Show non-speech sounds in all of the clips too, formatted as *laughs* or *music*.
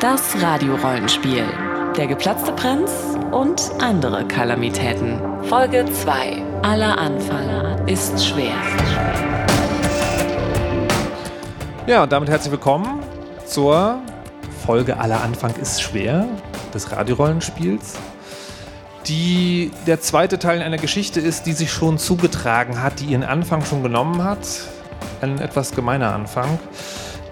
Das Radiorollenspiel. Der geplatzte Prinz und andere Kalamitäten. Folge 2. Aller Anfang ist schwer. Ja, und damit herzlich willkommen zur Folge Aller Anfang ist schwer des Radiorollenspiels, die der zweite Teil einer Geschichte ist, die sich schon zugetragen hat, die ihren Anfang schon genommen hat. Ein etwas gemeiner Anfang,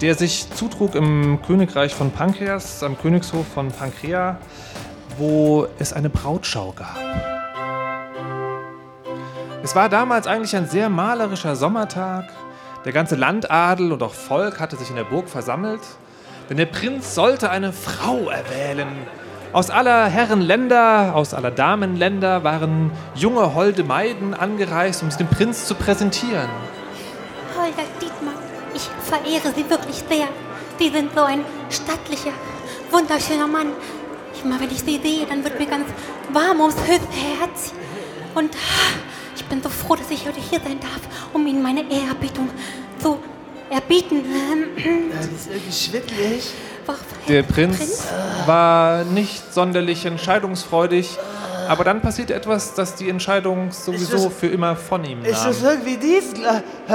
der sich zutrug im Königreich von Pankreas, am Königshof von Pankrea, wo es eine Brautschau gab. Es war damals eigentlich ein sehr malerischer Sommertag. Der ganze Landadel und auch Volk hatte sich in der Burg versammelt, denn der Prinz sollte eine Frau erwählen. Aus aller Herren Länder, aus aller Damenländer waren junge, holde Maiden angereist, um sie dem Prinz zu präsentieren. Holger ich verehre Sie wirklich sehr. Sie sind so ein stattlicher, wunderschöner Mann. Immer wenn ich Sie sehe, dann wird mir ganz warm ums Herz. Und ich bin so froh, dass ich heute hier sein darf, um Ihnen meine Ehrerbietung zu erbieten. *clears throat* Das ist irgendwie schwindelig. Der Prinz war nicht sonderlich entscheidungsfreudig, aber dann passierte etwas, das die Entscheidung sowieso das- für immer von ihm Ist das nahm. irgendwie dies? Hä?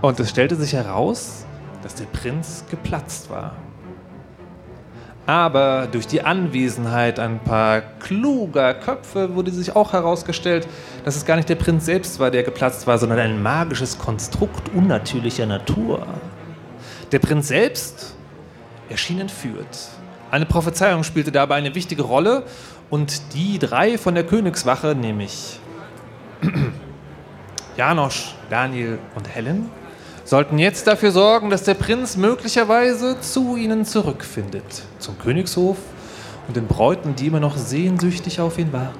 Und es stellte sich heraus, dass der Prinz geplatzt war. Aber durch die Anwesenheit ein paar kluger Köpfe wurde sich auch herausgestellt, dass es gar nicht der Prinz selbst war, der geplatzt war, sondern ein magisches Konstrukt unnatürlicher Natur. Der Prinz selbst erschien entführt. Eine Prophezeiung spielte dabei eine wichtige Rolle und die drei von der Königswache, nämlich *clears throat* Janosch, Daniel und Helen, sollten jetzt dafür sorgen, dass der Prinz möglicherweise zu ihnen zurückfindet, zum Königshof und den Bräuten, die immer noch sehnsüchtig auf ihn warten.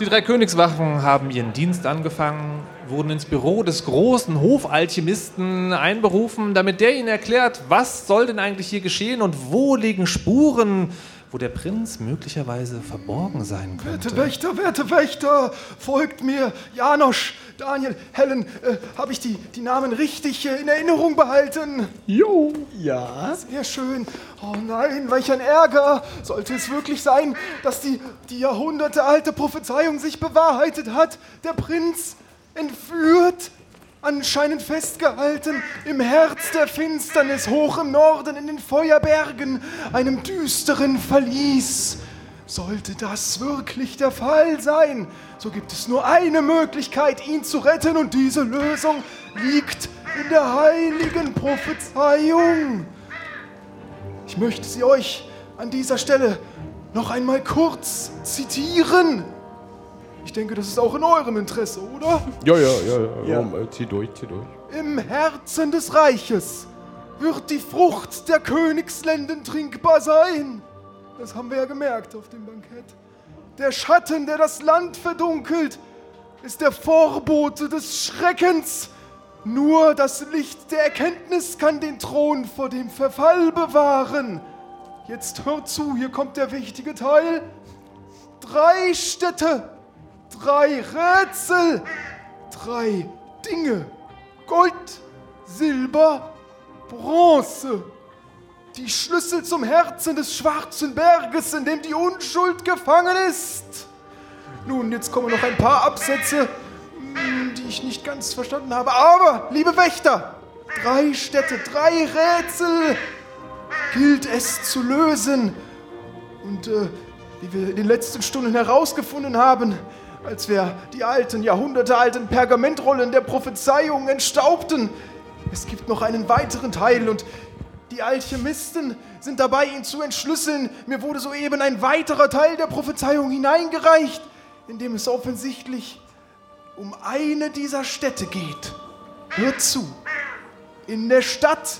Die drei Königswachen haben ihren Dienst angefangen, wurden ins Büro des großen Hofalchemisten einberufen, damit der ihnen erklärt, was soll denn eigentlich hier geschehen und wo liegen Spuren, wo der Prinz möglicherweise verborgen sein Werte könnte. Wächter, werte Wächter, folgt mir. Janosch, Daniel, Helen, äh, habe ich die, die Namen richtig äh, in Erinnerung behalten? Jo. Ja. Sehr schön. Oh nein, welch ein Ärger. Sollte es wirklich sein, dass die, die jahrhundertealte Prophezeiung sich bewahrheitet hat? Der Prinz entführt, anscheinend festgehalten, im Herz der Finsternis, hoch im Norden, in den Feuerbergen, einem düsteren Verlies. Sollte das wirklich der Fall sein, so gibt es nur eine Möglichkeit, ihn zu retten, und diese Lösung liegt in der heiligen Prophezeiung. Ich möchte sie euch an dieser Stelle noch einmal kurz zitieren. Ich denke, das ist auch in eurem Interesse, oder? Ja, ja, ja, ja. ja. Zieh durch, zieh durch. Im Herzen des Reiches wird die Frucht der Königsländen trinkbar sein. Das haben wir ja gemerkt auf dem Bankett. Der Schatten, der das Land verdunkelt, ist der Vorbote des Schreckens. Nur das Licht der Erkenntnis kann den Thron vor dem Verfall bewahren. Jetzt hört zu, hier kommt der wichtige Teil. Drei Städte, drei Rätsel, drei Dinge. Gold, Silber, Bronze. Die Schlüssel zum Herzen des schwarzen Berges, in dem die Unschuld gefangen ist. Nun, jetzt kommen noch ein paar Absätze, hm, die ich nicht ganz verstanden habe. Aber, liebe Wächter, drei Städte, drei Rätsel gilt es zu lösen. Und äh, wie wir in den letzten Stunden herausgefunden haben, als wir die alten, jahrhundertealten Pergamentrollen der Prophezeiung entstaubten, es gibt noch einen weiteren Teil und die Alchemisten sind dabei, ihn zu entschlüsseln. Mir wurde soeben ein weiterer Teil der Prophezeiung hineingereicht, in dem es offensichtlich um eine dieser Städte geht. Hört zu. In der Stadt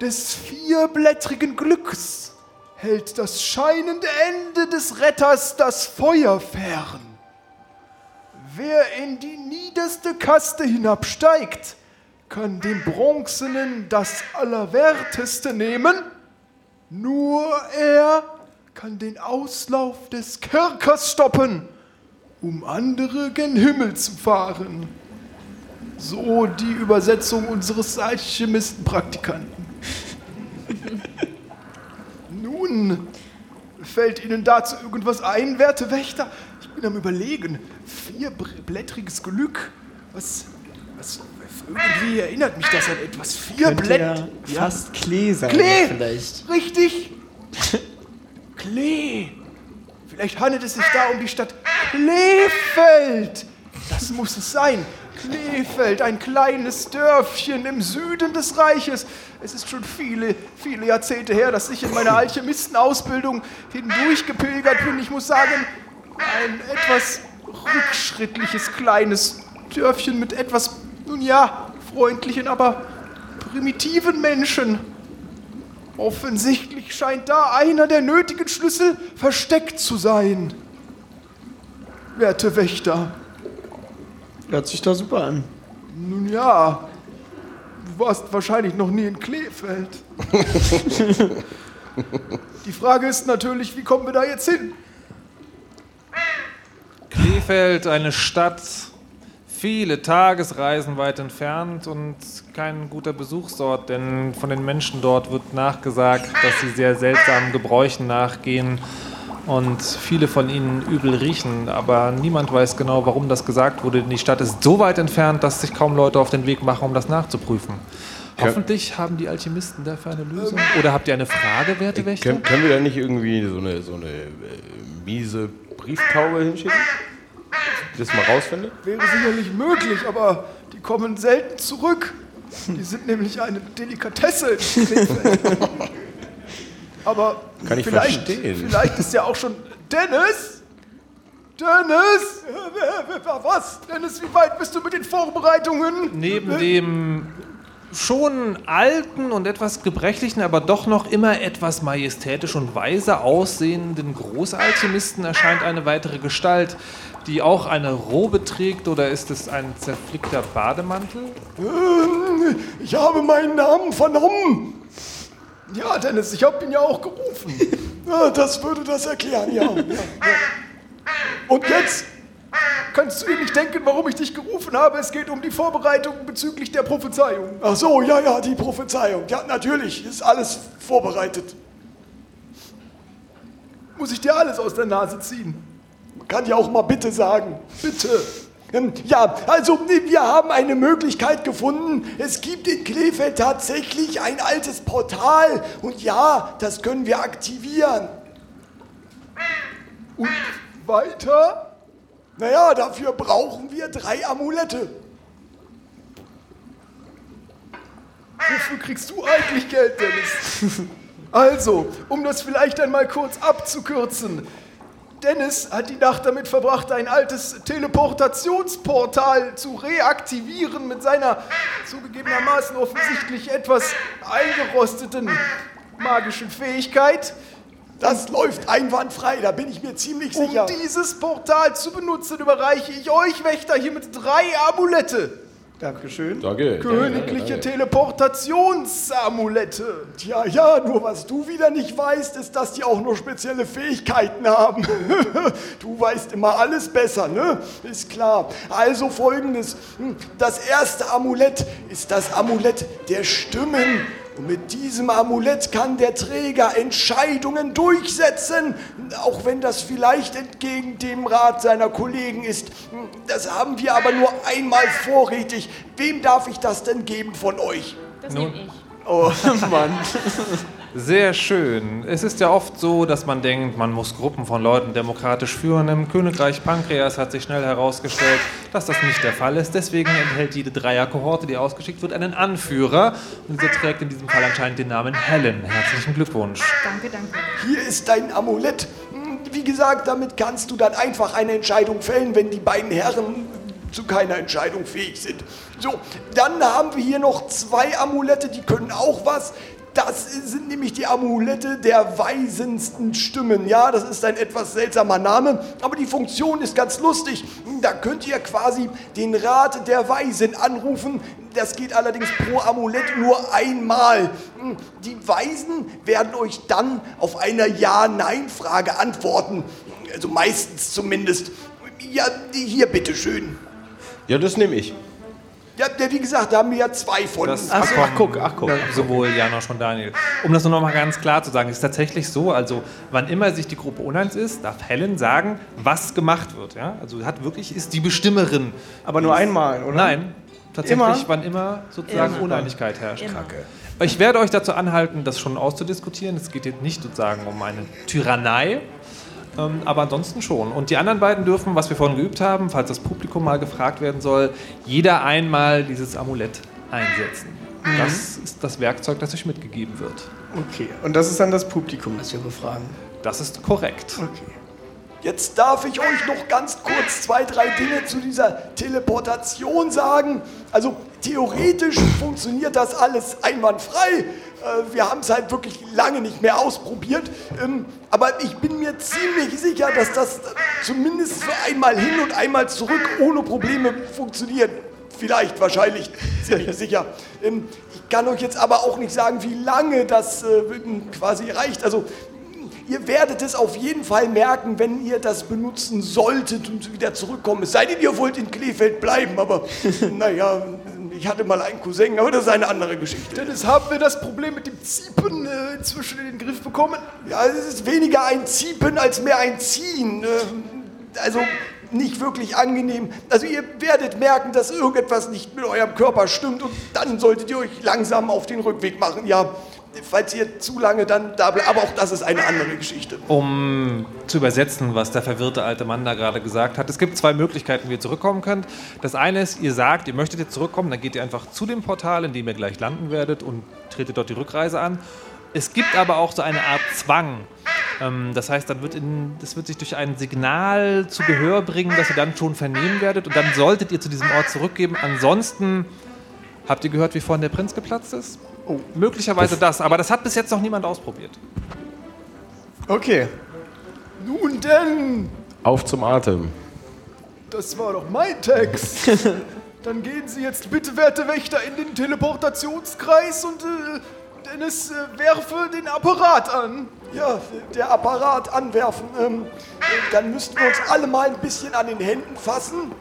des vierblättrigen Glücks hält das scheinende Ende des Retters das Feuer fern. Wer in die niederste Kaste hinabsteigt, kann dem Bronzenen das Allerwerteste nehmen, nur er kann den Auslauf des Kerkers stoppen, um andere gen Himmel zu fahren. So die Übersetzung unseres Alchemistenpraktikanten. *laughs* Nun, fällt Ihnen dazu irgendwas ein, werte Wächter? Ich bin am Überlegen. Vierblättriges Glück. Was, was, irgendwie erinnert mich das an etwas. Könnte Vierblätt. ja fast Klee sein. Klee! Vielleicht. Richtig! *laughs* Klee! Vielleicht handelt es sich da um die Stadt Kleefeld! Das muss es sein. Kleefeld, ein kleines Dörfchen im Süden des Reiches. Es ist schon viele, viele Jahrzehnte her, dass ich in meiner *laughs* Alchemistenausbildung hindurchgepilgert bin. Ich muss sagen, ein etwas rückschrittliches kleines Dörfchen mit etwas, nun ja, freundlichen, aber primitiven Menschen. Offensichtlich scheint da einer der nötigen Schlüssel versteckt zu sein. Werte Wächter, Hört sich da super an. nun ja, du warst wahrscheinlich noch nie in Kleefeld. *laughs* Die Frage ist natürlich, wie kommen wir da jetzt hin? Krefeld, eine Stadt, viele Tagesreisen weit entfernt und kein guter Besuchsort, denn von den Menschen dort wird nachgesagt, dass sie sehr seltsamen Gebräuchen nachgehen und viele von ihnen übel riechen, aber niemand weiß genau, warum das gesagt wurde, denn die Stadt ist so weit entfernt, dass sich kaum Leute auf den Weg machen, um das nachzuprüfen. Hoffentlich haben die Alchemisten dafür eine Lösung. Oder habt ihr eine Frage, werte Wächter? Können, können wir da nicht irgendwie so eine, so eine äh, miese Brieftaube hinschicken? Das mal rausfindet? Wäre sicherlich möglich, aber die kommen selten zurück. Die sind nämlich eine Delikatesse. Aber Kann ich vielleicht, verstehen. vielleicht ist ja auch schon Dennis. Dennis! Was? Dennis, wie weit bist du mit den Vorbereitungen? Neben dem schon alten und etwas gebrechlichen, aber doch noch immer etwas majestätisch und weise aussehenden Großalchemisten erscheint eine weitere Gestalt, die auch eine Robe trägt oder ist es ein zerflickter Bademantel? Ähm, Ich habe meinen Namen vernommen. Ja, Dennis, ich habe ihn ja auch gerufen. *laughs* Ja, das würde das erklären, ja. ja, ja. Und jetzt kannst du dir nicht denken, warum ich dich gerufen habe. Es geht um die Vorbereitungen bezüglich der Prophezeiung. Ach so, ja, ja, die Prophezeiung. Ja, natürlich, ist alles vorbereitet. Muss ich dir alles aus der Nase ziehen? Man kann ja auch mal bitte sagen. Bitte. Ähm, Ja, also wir haben eine Möglichkeit gefunden. Es gibt in Krefeld tatsächlich ein altes Portal. Und ja, das können wir aktivieren. Und weiter? Naja, dafür brauchen wir drei Amulette. Wofür kriegst du eigentlich Geld, Dennis? Also, um das vielleicht einmal kurz abzukürzen. Dennis hat die Nacht damit verbracht, ein altes Teleportationsportal zu reaktivieren mit seiner zugegebenermaßen offensichtlich etwas eingerosteten magischen Fähigkeit. Das läuft einwandfrei, da bin ich mir ziemlich Um sicher. dieses Portal zu benutzen, überreiche ich euch Wächter hiermit drei Amulette. Dankeschön. Danke. Königliche danke, danke. Teleportationsamulette. Tja, ja, nur was du wieder nicht weißt, ist, dass die auch nur spezielle Fähigkeiten haben. *laughs* du weißt immer alles besser, ne? Ist klar. Also folgendes. Hm, Das erste Amulett ist das Amulett der Stimmen. Und mit diesem Amulett kann der Träger Entscheidungen durchsetzen, auch wenn das vielleicht entgegen dem Rat seiner Kollegen ist. Das haben wir aber nur einmal vorrätig. Wem darf ich das denn geben von euch? Das nehme ich. Oh *laughs* Mann. Sehr schön. Es ist ja oft so, dass man denkt, man muss Gruppen von Leuten demokratisch führen. Im Königreich Pankreas hat sich schnell herausgestellt, dass das nicht der Fall ist. Deswegen enthält jede Dreierkohorte, die ausgeschickt wird, einen Anführer. Und dieser trägt in diesem Fall anscheinend den Namen Helen. Herzlichen Glückwunsch. Danke, danke. Hier ist dein Amulett. Wie gesagt, damit kannst du dann einfach eine Entscheidung fällen, wenn die beiden Herren zu keiner Entscheidung fähig sind. So, dann haben wir hier noch zwei Amulette, die können auch was. Das sind nämlich die Amulette der weisensten Stimmen. Ja, das ist ein etwas seltsamer Name, aber die Funktion ist ganz lustig. Da könnt ihr quasi den Rat der Weisen anrufen. Das geht allerdings pro Amulett nur einmal. Die Weisen werden euch dann auf eine Ja-Nein-Frage antworten. Also meistens zumindest. Ja, hier bitteschön. Ja, das nehme ich. Ja, der, wie gesagt, da haben wir ja zwei von. Das Ach ach, guck, ach guck. Sowohl Janosch und Daniel. Um das nur noch mal ganz klar zu sagen, ist tatsächlich so, also wann immer sich die Gruppe uneins ist, darf Helen sagen, was gemacht wird. Ja? Also hat wirklich, ist die Bestimmerin. Aber nur einmal, oder? Nein, tatsächlich, Immer? wann immer sozusagen Immer. Uneinigkeit herrscht. Immer. Ich werde euch dazu anhalten, das schon auszudiskutieren. Es geht jetzt nicht sozusagen um eine Tyrannei, aber ansonsten schon. Und die anderen beiden dürfen, was wir vorhin geübt haben, falls das Publikum mal gefragt werden soll, jeder einmal dieses Amulett einsetzen. Das ist das Werkzeug, das euch mitgegeben wird. Okay, und das ist dann das Publikum, das wir befragen. Das ist korrekt. Okay. Jetzt darf ich euch noch ganz kurz zwei, drei Dinge zu dieser Teleportation sagen. Also theoretisch funktioniert das alles einwandfrei. Äh, Wir haben es halt wirklich lange nicht mehr ausprobiert. Ähm, Aber ich bin mir ziemlich sicher, dass das zumindest für einmal hin und einmal zurück ohne Probleme funktioniert. Vielleicht, wahrscheinlich, ziemlich *laughs* sicher. Ähm, Ich kann euch jetzt aber auch nicht sagen, wie lange das äh, quasi reicht. Also Ihr werdet es auf jeden Fall merken, wenn ihr das benutzen solltet und wieder zurückkommen. Es sei denn, ihr wollt in Kleefeld bleiben, aber *laughs* naja, ich hatte mal einen Cousin, aber das ist eine andere Geschichte. Dennis, haben wir das Problem mit dem Ziepen äh, inzwischen in den Griff bekommen? Ja, es ist weniger ein Ziepen als mehr ein Ziehen. Ähm, Also nicht wirklich angenehm. Also ihr werdet merken, dass irgendetwas nicht mit eurem Körper stimmt und dann solltet ihr euch langsam auf den Rückweg machen. Ja, falls ihr zu lange dann da bleibt. Aber auch das ist eine andere Geschichte. Um zu übersetzen, was der verwirrte alte Mann da gerade gesagt hat. Es gibt zwei Möglichkeiten, wie ihr zurückkommen könnt. Das eine ist, ihr sagt, ihr möchtet jetzt zurückkommen, dann geht ihr einfach zu dem Portal, in dem ihr gleich landen werdet und tretet dort die Rückreise an. Es gibt aber auch so eine Art Zwang. Ähm, Das heißt, dann wird in, das wird sich durch ein Signal zu Gehör bringen, das ihr dann schon vernehmen werdet und dann solltet ihr zu diesem Ort zurückgeben. Ansonsten habt ihr gehört, wie vorhin der Prinz geplatzt ist? Oh, möglicherweise das, aber das hat bis jetzt noch niemand ausprobiert. Okay. Nun denn, Auf zum Atem. das war doch mein Text. *laughs* Dann gehen Sie jetzt bitte, werte Wächter, in den Teleportationskreis und äh, Dennis äh, werfe den Apparat an. Ja, der Apparat anwerfen. Ähm, äh, dann müssten wir uns alle mal ein bisschen an den Händen fassen.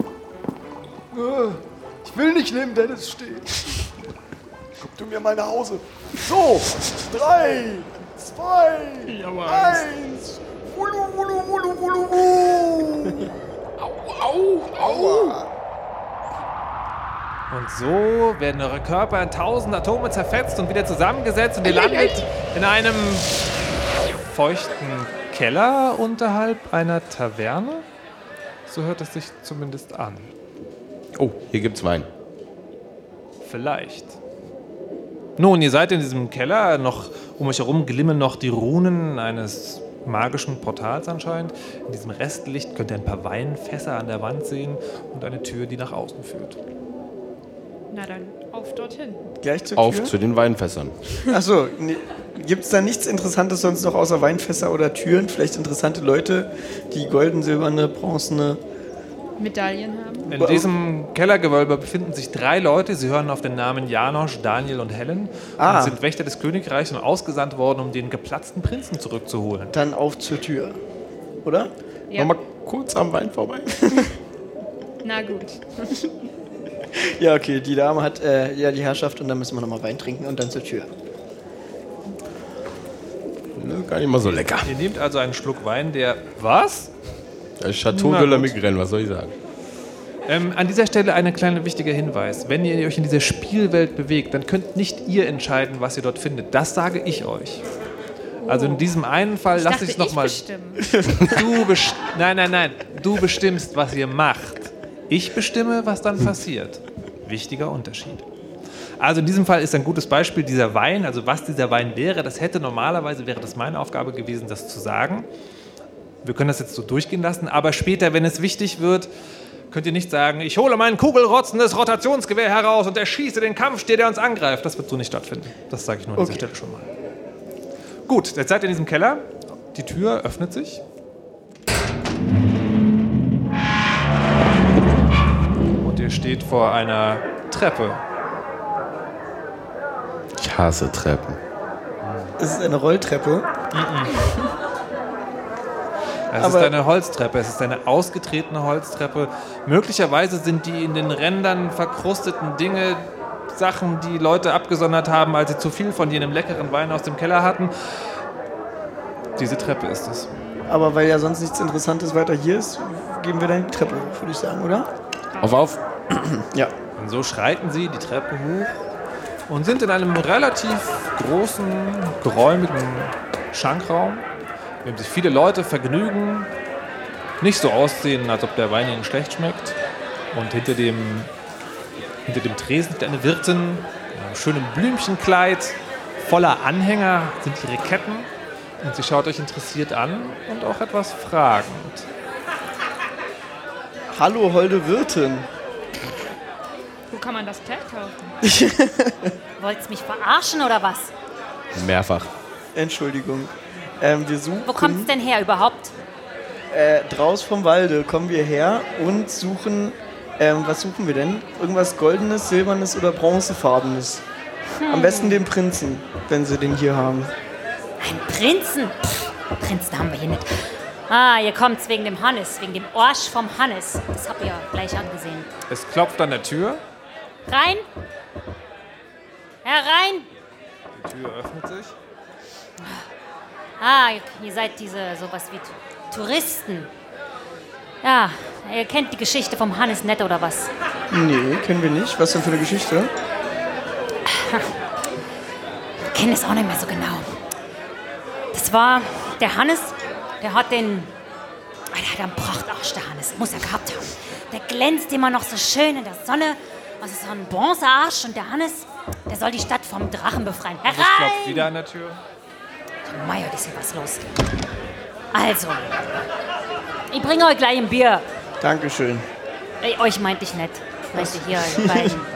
Äh, Ich will nicht neben Dennis stehen. *laughs* Du mir mal nach Hause. So, drei, zwei, eins. Wulu, wulu, wulu, wulu, wulu. *laughs* Und so werden eure Körper in tausend Atome zerfetzt und wieder zusammengesetzt und ihr landet in einem feuchten Keller unterhalb einer Taverne. So hört es sich zumindest an. Oh, hier gibt's Wein. Vielleicht. Nun, ihr seid in diesem Keller, noch um euch herum glimmen noch die Runen eines magischen Portals anscheinend. In diesem Restlicht könnt ihr ein paar Weinfässer an der Wand sehen und eine Tür, die nach außen führt. Na dann, auf dorthin. Gleich zur Auf Tür? zu den Weinfässern. Achso, nee. gibt es da nichts Interessantes sonst noch außer Weinfässer oder Türen? Vielleicht interessante Leute, die golden, silberne, bronzene. Medaillen haben. In diesem Kellergewölbe befinden sich drei Leute. Sie hören auf den Namen Janosch, Daniel und Helen Ah. und sind Wächter des Königreichs und ausgesandt worden, um den geplatzten Prinzen zurückzuholen. Dann auf zur Tür. Oder? Ja. Nochmal kurz am Wein vorbei. *laughs* Na gut. *laughs* Ja, okay, die Dame hat äh, ja die Herrschaft und dann müssen wir nochmal Wein trinken und dann zur Tür. Ne, gar nicht mal so lecker. Ihr nehmt also einen Schluck Wein, der... Was? Das Chateau Na de la. Migraine, was soll ich sagen? Ähm, an dieser Stelle ein kleiner wichtiger Hinweis. Wenn ihr euch in dieser Spielwelt bewegt, dann könnt nicht ihr entscheiden, was ihr dort findet. Das sage ich euch. Also in diesem einen Fall Ich lasse ich es nochmal. Du best nein, nein, nein. Du bestimmst, was ihr macht. Ich bestimme, was dann passiert. Wichtiger Unterschied. Also in diesem Fall ist ein gutes Beispiel dieser Wein, also was dieser Wein wäre. Das hätte normalerweise, wäre das meine Aufgabe gewesen, das zu sagen. Wir können das jetzt so durchgehen lassen, aber später, wenn es wichtig wird, könnt ihr nicht sagen, ich hole mein kugelrotzendes Rotationsgewehr heraus und erschieße den Kampfstier, der uns angreift. Das wird so nicht stattfinden. Das sage ich nur an dieser Okay. Stelle schon mal. Gut, jetzt seid ihr in diesem Keller. Die Tür öffnet sich. Und ihr steht vor einer Treppe. Ich hasse Treppen. Es ist eine Rolltreppe. Es Aber- ist eine Holztreppe, es ist eine ausgetretene Holztreppe. Möglicherweise sind die in den Rändern verkrusteten Dinge Sachen, die Leute abgesondert haben, als sie zu viel von jenem leckeren Wein aus dem Keller hatten. Diese Treppe ist es. Aber weil ja sonst nichts Interessantes weiter hier ist, gehen wir dann die Treppe hoch, würde ich sagen, oder? Auf, auf. *clears throat* Ja. Und so schreiten sie die Treppe hoch und sind in einem relativ großen, geräumigen Schankraum, in dem sich viele Leute vergnügen, nicht so aussehen, als ob der Wein ihnen schlecht schmeckt. Und hinter dem, hinter dem Tresen steht eine Wirtin in einem schönen Blümchenkleid, voller Anhänger sind ihre Ketten. Und sie schaut euch interessiert an und auch etwas fragend. Hallo, holde Wirtin. Wo kann man das Kleid kaufen? *laughs* Wollt's mich verarschen oder was? Mehrfach. Entschuldigung. Ähm, wir suchen Wo kommt's denn her überhaupt? äh, draus vom Walde kommen wir her und suchen. Ähm, was suchen wir denn? Irgendwas Goldenes, Silbernes oder Bronzefarbenes? Am besten den Prinzen, wenn sie den hier haben. Ein Prinzen? Pff, Prinzen haben wir hier nicht. Ah, ihr kommt's wegen dem Hannes, wegen dem Orsch vom Hannes. Das habt ihr gleich angesehen. Es klopft an der Tür. Rein! Herein! Die Tür öffnet sich. Ah, ihr, seid diese sowas wie Touristen. Ja, ihr kennt die Geschichte vom Hannes nicht oder was? Nee, kennen wir nicht. Was denn für eine Geschichte? Ich kenne es auch nicht mehr so genau. Das war der Hannes, der hat den. Ah, Der hat einen Prachtarsch, der Hannes. Muss er gehabt haben. Der glänzt immer noch so schön in der Sonne. Also so ein Bronzearsch. Und der Hannes, der soll die Stadt vom Drachen befreien. Es klopft Herein! wieder an der Tür. Meier, ist hier was los. Also, ich bringe euch gleich ein Bier. Dankeschön. Ey, euch meinte ich nicht. Ich meinte hier, beiden *laughs*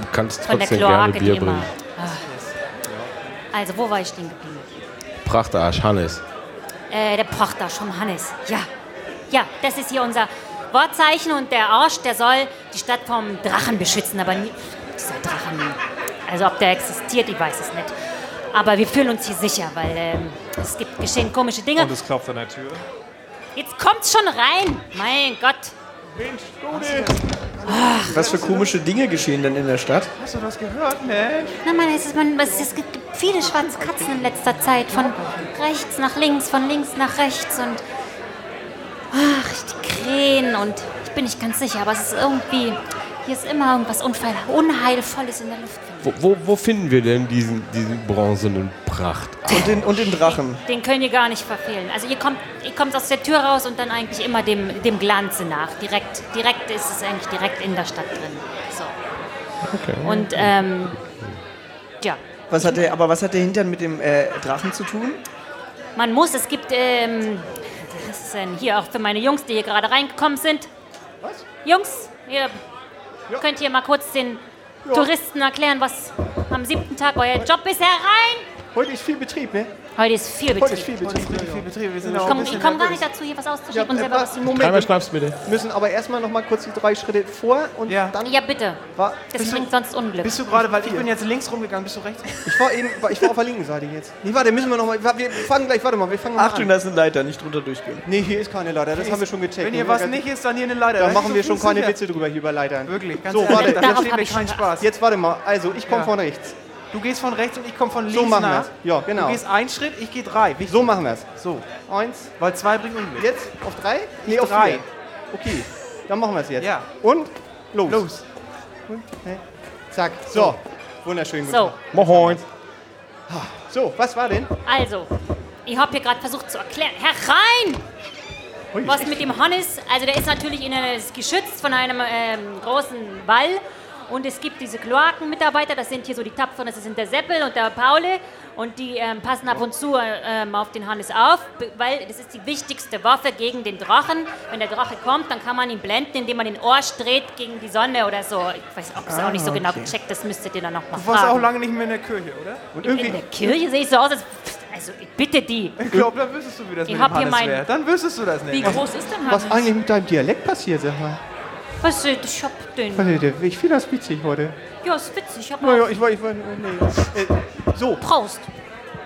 Du kannst von der trotzdem gerne Kloake, die Bier immer. bringen. Ah. Also, wo war ich stehen geblieben? Prachtarsch, Hannes. Äh, der Prachtarsch vom Hannes. Ja. Ja, das ist hier unser Wortzeichen und der Arsch, der soll die Stadt vom Drachen beschützen, aber nie, dieser Drachen, also ob der existiert, ich weiß es nicht. Aber wir fühlen uns hier sicher, weil ähm, es gibt geschehen komische Dinge. Und es klopft an der Tür. Jetzt kommt's schon rein. Mein Gott. Was für komische Dinge geschehen denn in der Stadt? Hast du das gehört, Mensch? Na man, es, ist, man, es, es gibt viele schwarze Katzen in letzter Zeit. Von rechts nach links, von links nach rechts und ach, die Krähen und ich bin nicht ganz sicher, aber es ist irgendwie, hier ist immer irgendwas Unfall, Unheilvolles in der Luft. Wo, wo, wo finden wir denn diesen, diesen bronzenen Pracht? *laughs* Und den, und den Drachen. Den könnt ihr gar nicht verfehlen. Also ihr kommt, ihr kommt aus der Tür raus und dann eigentlich immer dem, dem Glanze nach. Direkt, direkt ist es eigentlich direkt in der Stadt drin. So. Und ähm, ja, Was hat der, aber was hat der Hintern mit dem äh, Drachen zu tun? Man muss, es gibt, ähm, das ist denn hier auch für meine Jungs, die hier gerade reingekommen sind. Was? Jungs, ihr könnt hier mal kurz den Touristen erklären, was am siebten Tag euer Job ist. Herein! Heute ist viel Betrieb, ne? Heute ist viel Heute ist Betrieb. viel Betrieb. Ist viel Betrieb. Wir sind Ich komme komm gar nicht dazu, hier was Ja, auszuschieben und äh, selber was zu Moment, Dreimal wir Schnaps bitte. müssen aber erstmal noch mal kurz die drei Schritte vor und Ja. dann. Ja, bitte. War, Das bringt sonst Unglück. Bist du gerade, weil ich bin jetzt links rumgegangen, bist du rechts? ich war eben, ich war auf der linken Seite jetzt. Nee, warte, müssen wir noch mal. Wir fangen gleich, warte mal, wir fangen mal Achtung, an. da ist eine Leiter, nicht drunter durchgehen. Nee, hier ist keine Leiter, das haben wir schon gecheckt. Wenn hier was nicht ist, dann hier eine Leiter. Da machen wir schon keine. Witze drüber hier über Leitern. Wirklich, ganz So, warte, das darauf macht hab mir ich keinen Spaß. Jetzt warte mal, also ich komme Ja. von rechts. Du gehst von rechts und ich komme von links So machen nach. wir's. Ja, genau. Du gehst einen Schritt, ich gehe drei. Wichtig. So machen wir es. So, Eins, weil zwei bringen Unglück. jetzt auf drei? Nee, auf drei. vier. Okay, dann machen wir es jetzt. Ja. Und los. Los. Und, hey. Zack, so. Wunderschön. gut. So, Moin. So, was war denn? also, ich habe hier gerade versucht zu erklären. Herein! Was mit dem Hannes, also der ist natürlich in einer, ist geschützt von einem ähm, großen Wall Und es gibt diese Kloakenmitarbeiter, das sind hier so die Tapferen, das sind der Seppel und der Paule. Und die ähm, passen ab und zu ähm, auf den Hannes auf, weil das ist die wichtigste Waffe gegen den Drachen. Wenn der Drache kommt, dann kann man ihn blenden, indem man den Ohr dreht gegen die Sonne oder so. Ich weiß auch, Ah, auch nicht so genau okay. gecheckt, das müsstet ihr dann noch mal Du warst auch fragen. lange nicht mehr in der Kirche, oder? Und in der Kirche sehe ich so aus, als, also ich bitte die. Ich glaube, dann wüsstest du, wie das Ich mit dem Hannes wäre. Dann wüsstest du das Wie nicht. groß ist denn Hannes? Was eigentlich mit deinem Dialekt passiert, sag mal? Was, äh, ich hab den. Ich finde das witzig heute. Ja, ist witzig. Ich hab Naja, auch ich war, ich war, nee. Äh, so, Prost.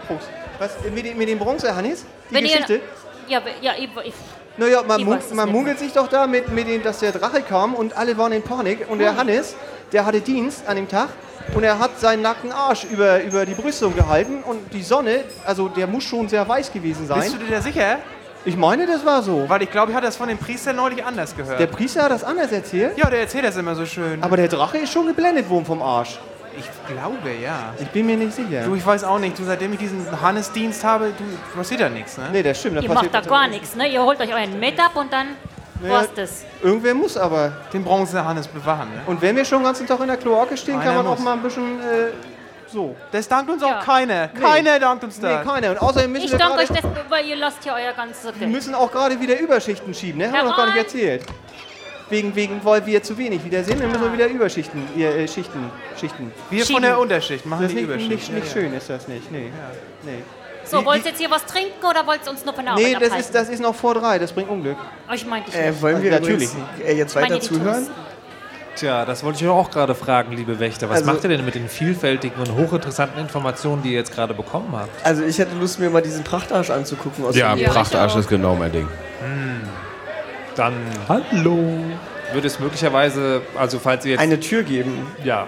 Prost. Was, äh, mit, dem- mit dem Bronze, Hannes? Die Wenn Geschichte? ihr, ja, ja, ich, ich, Naja, man, Ich mu weiß es man nicht munkelt sich doch da mit, mit dem, dass der Drache kam und alle waren in Panik. Und der Hannes, der hatte Dienst an dem Tag und er hat seinen nackten Arsch über, über die Brüstung gehalten und die Sonne, also der muss schon sehr weiß gewesen sein. Bist du dir da sicher? Ich meine, das war so. Weil ich glaube, ich hatte das von dem Priester neulich anders gehört. Der Priester hat das anders erzählt, ja, der erzählt das immer so schön. aber der Drache ist schon geblendet worden vom Arsch. ich glaube, ja. Ich bin mir nicht sicher. Du, ich weiß auch nicht. Du, seitdem ich diesen Hannes-Dienst habe, du passiert da nichts, ne? Nee, das stimmt. Das ihr macht da gar nichts, ne? Ihr holt euch euren Met ab und dann Naja, war's das. Irgendwer muss aber. Den Bronze-Hannes bewachen, ne? Und wenn wir schon den ganzen Tag in der Kloake stehen, kann Einer man auch muss. mal ein bisschen äh, so. Das dankt uns Ja. auch keiner. Keiner dankt uns Nee, das. keiner. Und außerdem müssen Ich wir danke euch, das, weil ihr lasst hier euer ganzes Wir Geld. müssen auch gerade wieder Überschichten schieben, ne? Haben wir noch gar nicht erzählt. Wegen, wegen, weil wir zu wenig wieder sind, dann müssen wir wieder Überschichten, äh, Schichten, Schichten. Wir von Schieben. der Unterschicht machen Das die nicht, Überschicht. nicht, nicht Ja, schön, ist das nicht. Nee. nee. So, wollt ihr jetzt hier was trinken oder wollt ihr uns nur von der Nee, Arbeit das abhalten? ist, das ist noch vor drei, das bringt Unglück. Oh, ich meinte ich Äh, wollen wir Also übrigens, äh, jetzt weiter zuhören? Tja, das wollte ich euch auch gerade fragen, liebe Wächter. Was Also- macht ihr denn mit den vielfältigen und hochinteressanten Informationen, die ihr jetzt gerade bekommen habt? Also ich hätte Lust, mir mal diesen Prachtarsch anzugucken. Aus Ja, dem- Prachtarsch ist genau mein Ding. Dann Hallo. Würde es möglicherweise, also falls ihr jetzt eine Tür geben, ja,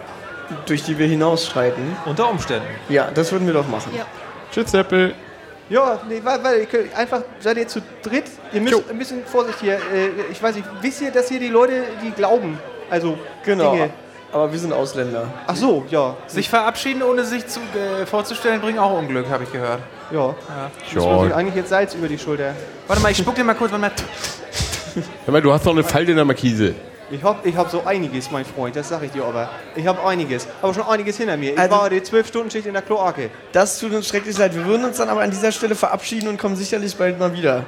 durch die wir hinausschreiten. unter Umständen. Ja, das würden wir doch machen. Ja. Tschüss, Seppel. Ja, nee, weil, weil ihr könnt einfach, seid ihr zu dritt? Ihr müsst ein bisschen Vorsicht hier. Äh, ich weiß nicht, wisst ihr, dass hier die Leute, die glauben, also Genau. Dinge. Aber wir sind Ausländer. Ach so, ja, Sich verabschieden, ohne sich zu, äh, vorzustellen, bringt auch Unglück, habe ich gehört. ja. Sich Sure. eigentlich jetzt Salz über die Schulter. Warte mal, ich spuck dir mal kurz. Warte mal. Hör mal, du hast doch eine Falte in der Markise. Ich hab, ich hab so einiges, mein Freund, das sag ich dir aber. Ich hab einiges, aber schon einiges hinter mir. Ich Also- war die 12-Stunden-Schicht in der Kloake. Das tut uns schrecklich leid. Wir würden uns dann aber an dieser Stelle verabschieden und kommen sicherlich bald mal wieder.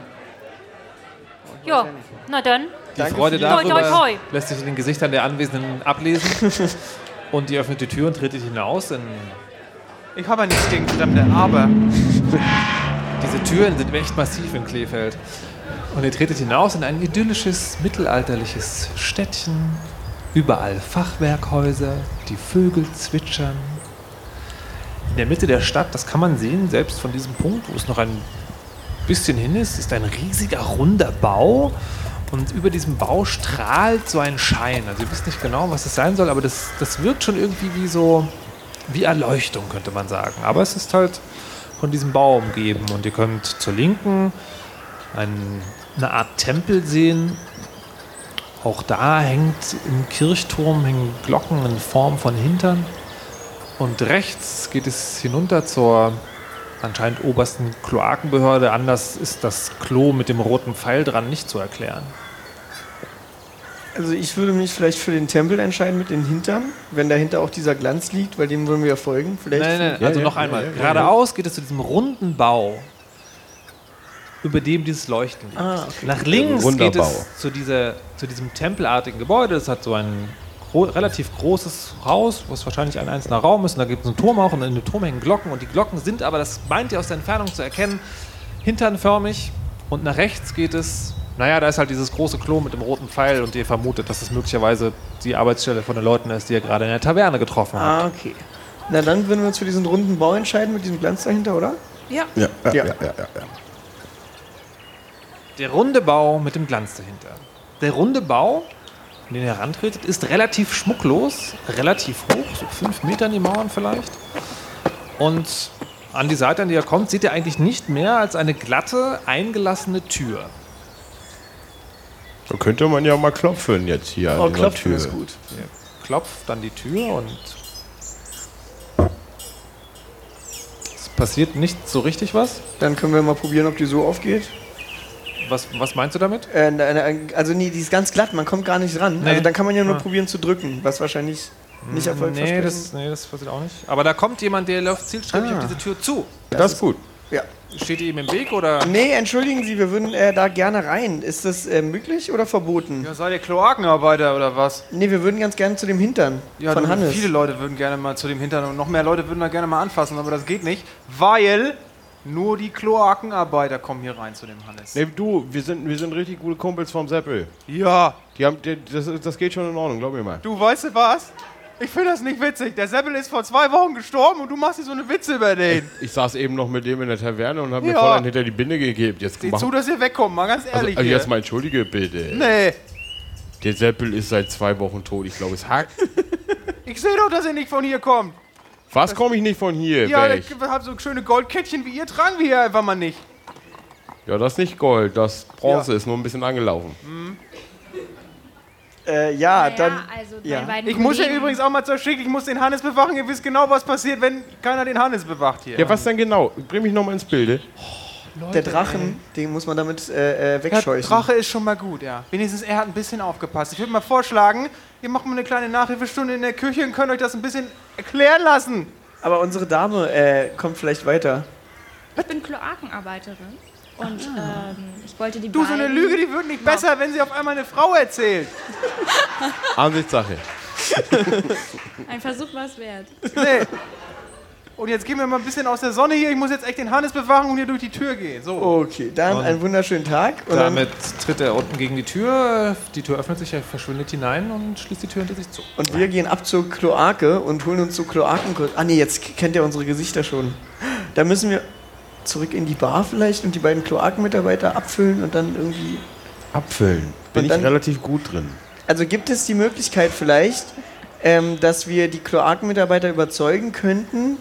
Ja, na dann. Die Freude Toi, toi, darüber toi. lässt sich in den Gesichtern der Anwesenden ablesen. *laughs* und ihr öffnet die Tür und tretet hinaus. In Ich habe ja nichts gegen Fremde, aber. *laughs* diese Türen sind echt massiv in Kleefeld. Und ihr tretet hinaus in ein idyllisches, mittelalterliches Städtchen. Überall Fachwerkhäuser, die Vögel zwitschern. In der Mitte der Stadt, das kann man sehen, selbst von diesem Punkt, wo es noch ein bisschen hin ist, ist ein riesiger runder Bau. Und über diesem Bau strahlt so ein Schein. Also ihr wisst nicht genau, was es sein soll, aber das, das wirkt schon irgendwie wie so, wie Erleuchtung, könnte man sagen. Aber es ist halt von diesem Bau umgeben. Und ihr könnt zur Linken ein, eine Art Tempel sehen. Auch da hängt im Kirchturm hängen Glocken in Form von Hintern. Und rechts geht es hinunter zur anscheinend obersten Kloakenbehörde. Anders ist das Klo mit dem roten Pfeil dran nicht zu erklären. Also ich würde mich vielleicht für den Tempel entscheiden mit den Hintern, wenn dahinter auch dieser Glanz liegt, weil dem würden wir ja folgen. Vielleicht Nein, nein, Ja, also ja, noch ja, einmal. ja, ja, Geradeaus geht es zu diesem runden Bau, über dem dieses Leuchten liegt. Ah, okay. Nach links geht es zu, dieser, zu diesem tempelartigen Gebäude. Das hat so ein gro relativ großes Haus, was wahrscheinlich ein einzelner Raum ist. Und da gibt es einen Turm auch und in dem Turm hängen Glocken. Und die Glocken sind aber, das meint ihr aus der Entfernung zu erkennen, hinternförmig. Und nach rechts geht es, naja, da ist halt dieses große Klo mit dem roten Pfeil und ihr vermutet, dass es möglicherweise die Arbeitsstelle von den Leuten ist, die ihr gerade in der Taverne getroffen habt. Ah, okay. Na dann würden wir uns für diesen runden Bau entscheiden mit diesem Glanz dahinter, oder? Ja, ja, ja, Ja. ja, ja. ja. Der runde Bau mit dem Glanz dahinter. Der runde Bau, an den ihr herantretet, ist relativ schmucklos, relativ hoch, so fünf Meter in die Mauern vielleicht. Und an die Seite, an die er kommt, seht ihr eigentlich nicht mehr als eine glatte, eingelassene Tür. Da könnte man ja mal klopfen jetzt hier an Oh, dieser klopfen Tür. ist gut. Ihr klopft an die Tür und es passiert nicht so richtig was. Dann können wir mal probieren, ob die so aufgeht. Was, was meinst du damit? Äh, also nee, die ist ganz glatt, man kommt gar nicht ran. Nee. Also dann kann man ja nur Ah. probieren zu drücken, was wahrscheinlich Nicht Erfolg Nee das, nee, das passiert auch nicht. Aber da kommt jemand, der läuft zielstrebig Ah. auf diese Tür zu. Das, ist gut. Ja. Steht ihr ihm im Weg oder? Nee, entschuldigen Sie, wir würden äh, da gerne rein. Ist das äh, möglich oder verboten? Ja, seid ihr Kloakenarbeiter oder was? Nee, wir würden ganz gerne zu dem Hintern Ja, von du, Hannes. viele Leute würden gerne mal zu dem Hintern und noch mehr Leute würden da gerne mal anfassen, aber das geht nicht, weil nur die Kloakenarbeiter kommen hier rein zu dem Hannes. Nee, du, wir sind, wir sind richtig gute Kumpels vom Seppel. Ja, Die haben, die, das, das geht schon in Ordnung, glaub mir mal. du weißt du was? Ich finde das nicht witzig. Der Seppel ist vor zwei Wochen gestorben und du machst hier so eine Witze über den. Ich saß eben noch mit dem in der Taverne und habe mir Ja. voll einen hinter die Binde gegeben. Jetzt Sieh mach- zu, dass ihr wegkommt, mal ganz also, ehrlich. also jetzt mal entschuldige bitte. nee, Der Seppel ist seit zwei Wochen tot. Ich glaube, es hackt. *laughs* ich sehe doch, dass ihr nicht von hier kommt. Was komme ich nicht von hier Ja, weg? ich hab so schöne Goldkettchen wie ihr, tragen wir hier einfach mal nicht. Ja, das ist nicht Gold, das Bronze ist nur ein bisschen angelaufen. Äh, ja, Naja, dann. also ja. Ich muss ja übrigens auch mal zur Schick, ich muss den Hannes bewachen. Ihr wisst genau, was passiert, wenn keiner den Hannes bewacht hier. Ja, was denn genau? Bring mich nochmal ins Bilde. Der Drachen, den muss man damit äh, äh, Der wegscheuchen. Drache ist schon mal gut, ja. Wenigstens er hat ein bisschen aufgepasst. Ich würde mal vorschlagen, ihr macht mal eine kleine Nachhilfestunde in der Küche und könnt euch das ein bisschen erklären lassen. Aber unsere Dame äh, kommt vielleicht weiter. Ich bin Kloakenarbeiterin und ähm, ich wollte die Du, so eine Lüge, die wird nicht besser, wenn sie auf einmal eine Frau erzählt. Ansichtssache. Ein Versuch war es wert. Nee. Und jetzt gehen wir mal ein bisschen aus der Sonne hier. Ich muss jetzt echt den Hannes bewachen und hier durch die Tür gehen. So. Okay, dann einen wunderschönen Tag. Und dann, Damit tritt er unten gegen die Tür. Die Tür öffnet sich, er verschwindet hinein und schließt die Tür hinter sich zu. und wir gehen ab zur Kloake und holen uns so Kloaken. Ah nee, jetzt kennt ihr unsere Gesichter schon. Da müssen wir zurück in die Bar vielleicht und die beiden Kloakenmitarbeiter abfüllen und dann irgendwie. Abfüllen. Bin Und ich relativ gut drin. Also gibt es die Möglichkeit vielleicht, ähm, dass wir die Kloakenmitarbeiter überzeugen könnten,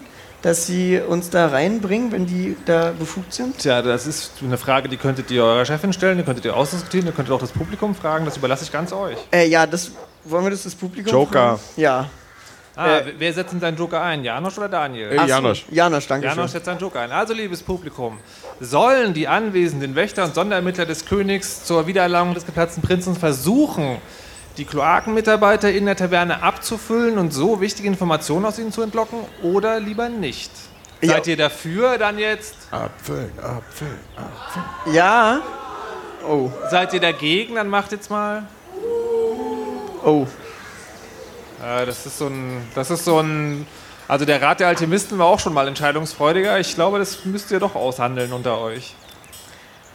dass sie uns da reinbringen, wenn die da befugt sind? Tja, das ist eine Frage, die könntet ihr eurer Chefin stellen, die könntet ihr ausdiskutieren, ihr könntet auch das Publikum fragen, das überlasse ich ganz euch. Äh, ja, das wollen wir das das Publikum Joker. fragen? Ja. Ah, Äh, wer setzt denn seinen Joker ein? Janosch oder Daniel? Äh, Janosch. Janosch, danke Janosch setzt seinen Joker ein. Also, liebes Publikum, sollen die anwesenden Wächter und Sonderermittler des Königs zur Wiedererlangung des geplatzten Prinzen versuchen, die Kloakenmitarbeiter in der Taverne abzufüllen und so wichtige Informationen aus ihnen zu entlocken oder lieber nicht? Ja. Seid ihr dafür dann jetzt? Abfüllen, abfüllen, abfüllen. Ja. Oh, Seid ihr dagegen? Dann macht jetzt mal. oh. Äh, das ist so ein. Das ist so ein. Also der Rat der Alchemisten war auch schon mal entscheidungsfreudiger. Ich glaube, das müsst ihr doch aushandeln unter euch.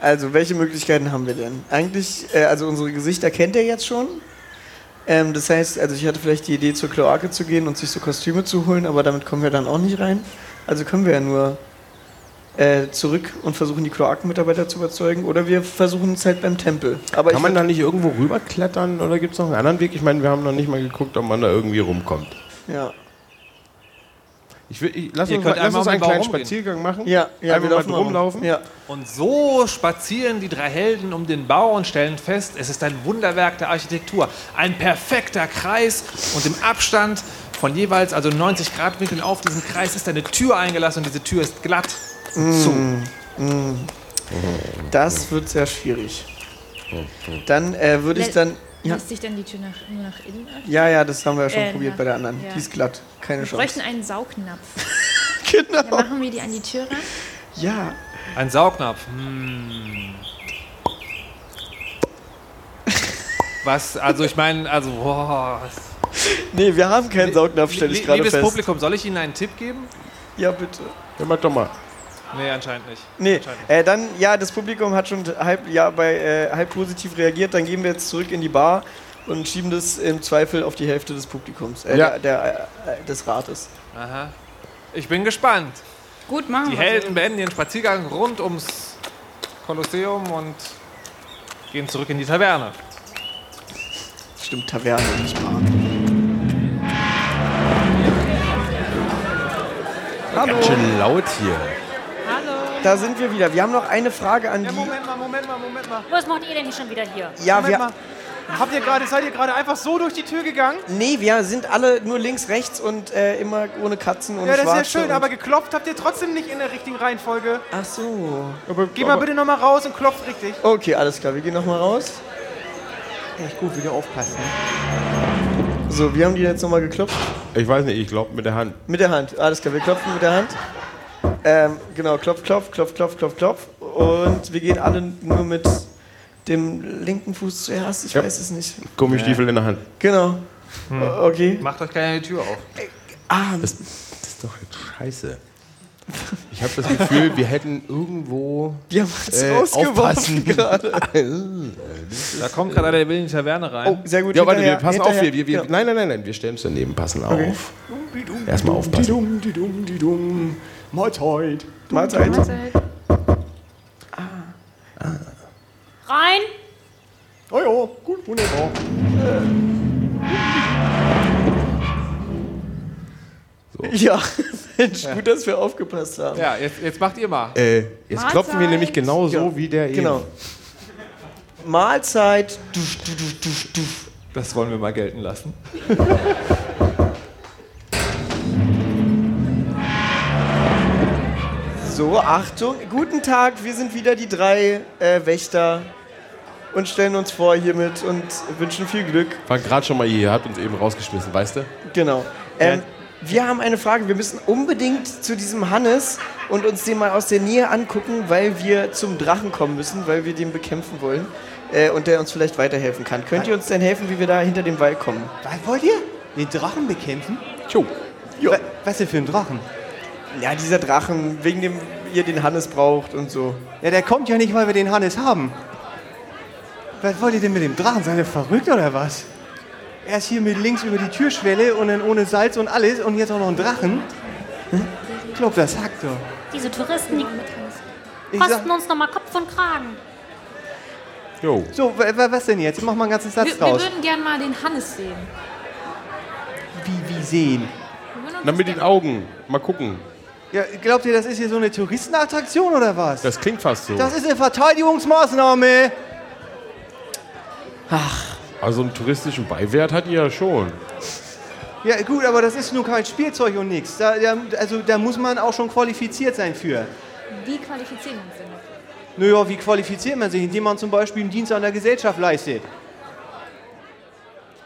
Also, welche Möglichkeiten haben wir denn? Eigentlich, äh, also unsere Gesichter kennt ihr jetzt schon. Ähm, das heißt, also ich hatte vielleicht die Idee, zur Kloake zu gehen und sich so Kostüme zu holen, aber damit kommen wir dann auch nicht rein. Also können wir ja nur äh, zurück und versuchen, die Kloakenmitarbeiter zu überzeugen. Oder wir versuchen es halt beim Tempel. Aber Kann man da nicht irgendwo rüberklettern oder gibt es noch einen anderen Weg? Ich meine, wir haben noch nicht mal geguckt, ob man da irgendwie rumkommt. ja. Ich will, ich, lass Ihr uns, könnt mal, lass einmal uns einen kleinen rumgehen. Spaziergang machen. Ja, ja, Einfach wir mal laufen mal rum. rumlaufen. Ja. Und so spazieren die drei Helden um den Bau und stellen fest, es ist ein Wunderwerk der Architektur. Ein perfekter Kreis und im Abstand von jeweils also 90 Grad Winkeln auf diesen Kreis ist eine Tür eingelassen und diese Tür ist glatt zu. Das wird sehr schwierig. Dann äh, würde ich dann. Ja, Lässt sich dann die Tür nach, nur nach innen öffnen? ja, ja, das haben wir ja schon Äh, probiert na, bei der anderen. ja. Die ist glatt. Keine Wir Chance. bräuchten einen Saugnapf. *laughs* Genau. Dann machen wir die an die Tür ran. Ja. Ein Saugnapf. Hm. Was, also ich meine, also, boah. Nee, wir haben keinen Saugnapf, stelle ich gerade Liebes fest. Publikum, soll ich Ihnen einen Tipp geben? Ja, bitte. Ja, mach doch mal. Nee, anscheinend nicht. Nee, Anscheinend äh, dann, ja, das Publikum hat schon halb, ja, bei, äh, halb positiv reagiert. Dann gehen wir jetzt zurück in die Bar und schieben das im Zweifel auf die Hälfte des Publikums, äh, Ja. der, der, äh, des Rates. Aha. Ich bin gespannt. Gut, machen Die wir Helden beenden ihren Spaziergang rund ums Kolosseum und gehen zurück in die Taverne. Stimmt, Taverne, nicht Bar. Hallo, Ganz schön laut hier. Da sind wir wieder. Wir haben noch eine Frage an Ja, die. Moment mal, Moment mal, Moment mal. Was macht ihr denn hier schon wieder hier? Ja, Moment wir, mal. Habt ihr gerade, seid ihr gerade einfach so durch die Tür gegangen? nee, wir sind alle nur links, rechts und äh, immer ohne Katzen und Ja, das ist ja Schwarze schön, aber geklopft habt ihr trotzdem nicht in der richtigen Reihenfolge. Ach so. Aber, Geh mal bitte nochmal raus und klopft richtig. Okay, alles klar. Wir gehen nochmal raus. Echt gut, wieder aufpassen. So, wir haben die jetzt nochmal geklopft. Ich weiß nicht, ich glaube mit der Hand. Mit der Hand, alles klar, wir klopfen mit der Hand. Ähm, genau, klopf, klopf, klopf, klopf, klopf, klopf. Und wir gehen alle nur mit dem linken Fuß zuerst, ich Ja. weiß es nicht. Gummistiefel in der Hand. Genau. Hm. Okay. Macht euch gerne die Tür auf. Ah, Das, das ist doch jetzt scheiße. Ich habe das Gefühl, wir hätten irgendwo Die haben uns äh, rausgeworfen aufpassen. gerade. *laughs* Da kommt gerade einer, der will in die Taverne rein. Oh, sehr gut. Ja, warte, wir passen auf. hinterher- Wir, wir, wir, ja. Nein, nein, nein, nein, wir stellen uns daneben, passen Okay. auf. Erstmal aufpassen. Dumm. Mahlzeit. Mahlzeit. Rein! Oh ja, gut, wunderbar. Ja, *laughs* Mensch, gut, dass wir aufgepasst haben. Ja, jetzt, jetzt macht ihr mal. Äh, jetzt Mahlzeit. klopfen wir nämlich genau so Ja, wie der eben. Genau. Mahlzeit. Duf, duf, duf, duf, duf. Das wollen wir mal gelten lassen. *laughs* So, Achtung. Guten Tag, wir sind wieder die drei äh, Wächter und stellen uns vor hiermit und wünschen viel Glück. War gerade schon mal hier, ihr habt uns eben rausgeschmissen, weißt du? Genau. Ähm, wir haben eine Frage. Wir müssen unbedingt zu diesem Hannes und uns den mal aus der Nähe angucken, weil wir zum Drachen kommen müssen, weil wir den bekämpfen wollen äh, und der uns vielleicht weiterhelfen kann. Könnt ihr uns denn helfen, wie wir da hinter dem Wall kommen? Was wollt ihr? Den Drachen bekämpfen? Tschu. Wa- Was denn für ein Drachen? Ja, dieser Drachen, wegen dem ihr den Hannes braucht und so. Ja, der kommt ja nicht, weil wir den Hannes haben. Was wollt ihr denn mit dem Drachen? Seid ihr verrückt oder was? Erst hier mit links über die Türschwelle und dann ohne Salz und alles und jetzt auch noch ein Drachen? Hm? Ich glaub, das hackt doch. Diese Touristen, die Ich sag, kosten uns nochmal Kopf und Kragen. Jo. so, wa- wa- was denn jetzt? Mach mal einen ganzen Satz Wir, wir draus. würden gern mal den Hannes sehen. Wie, wie sehen? Wir Na, mit den Augen. Mal gucken. Ja, glaubt ihr, das ist hier so eine Touristenattraktion oder was? Das klingt fast so. Das ist eine Verteidigungsmaßnahme. Also einen touristischen Beiwert hat ihr ja schon. Ja gut, aber das ist nur kein Spielzeug und nichts. Da, da, also da muss man auch schon qualifiziert sein für. Wie qualifizieren wir uns denn? Naja, wie qualifiziert man sich? Indem man zum Beispiel einen Dienst an der Gesellschaft leistet.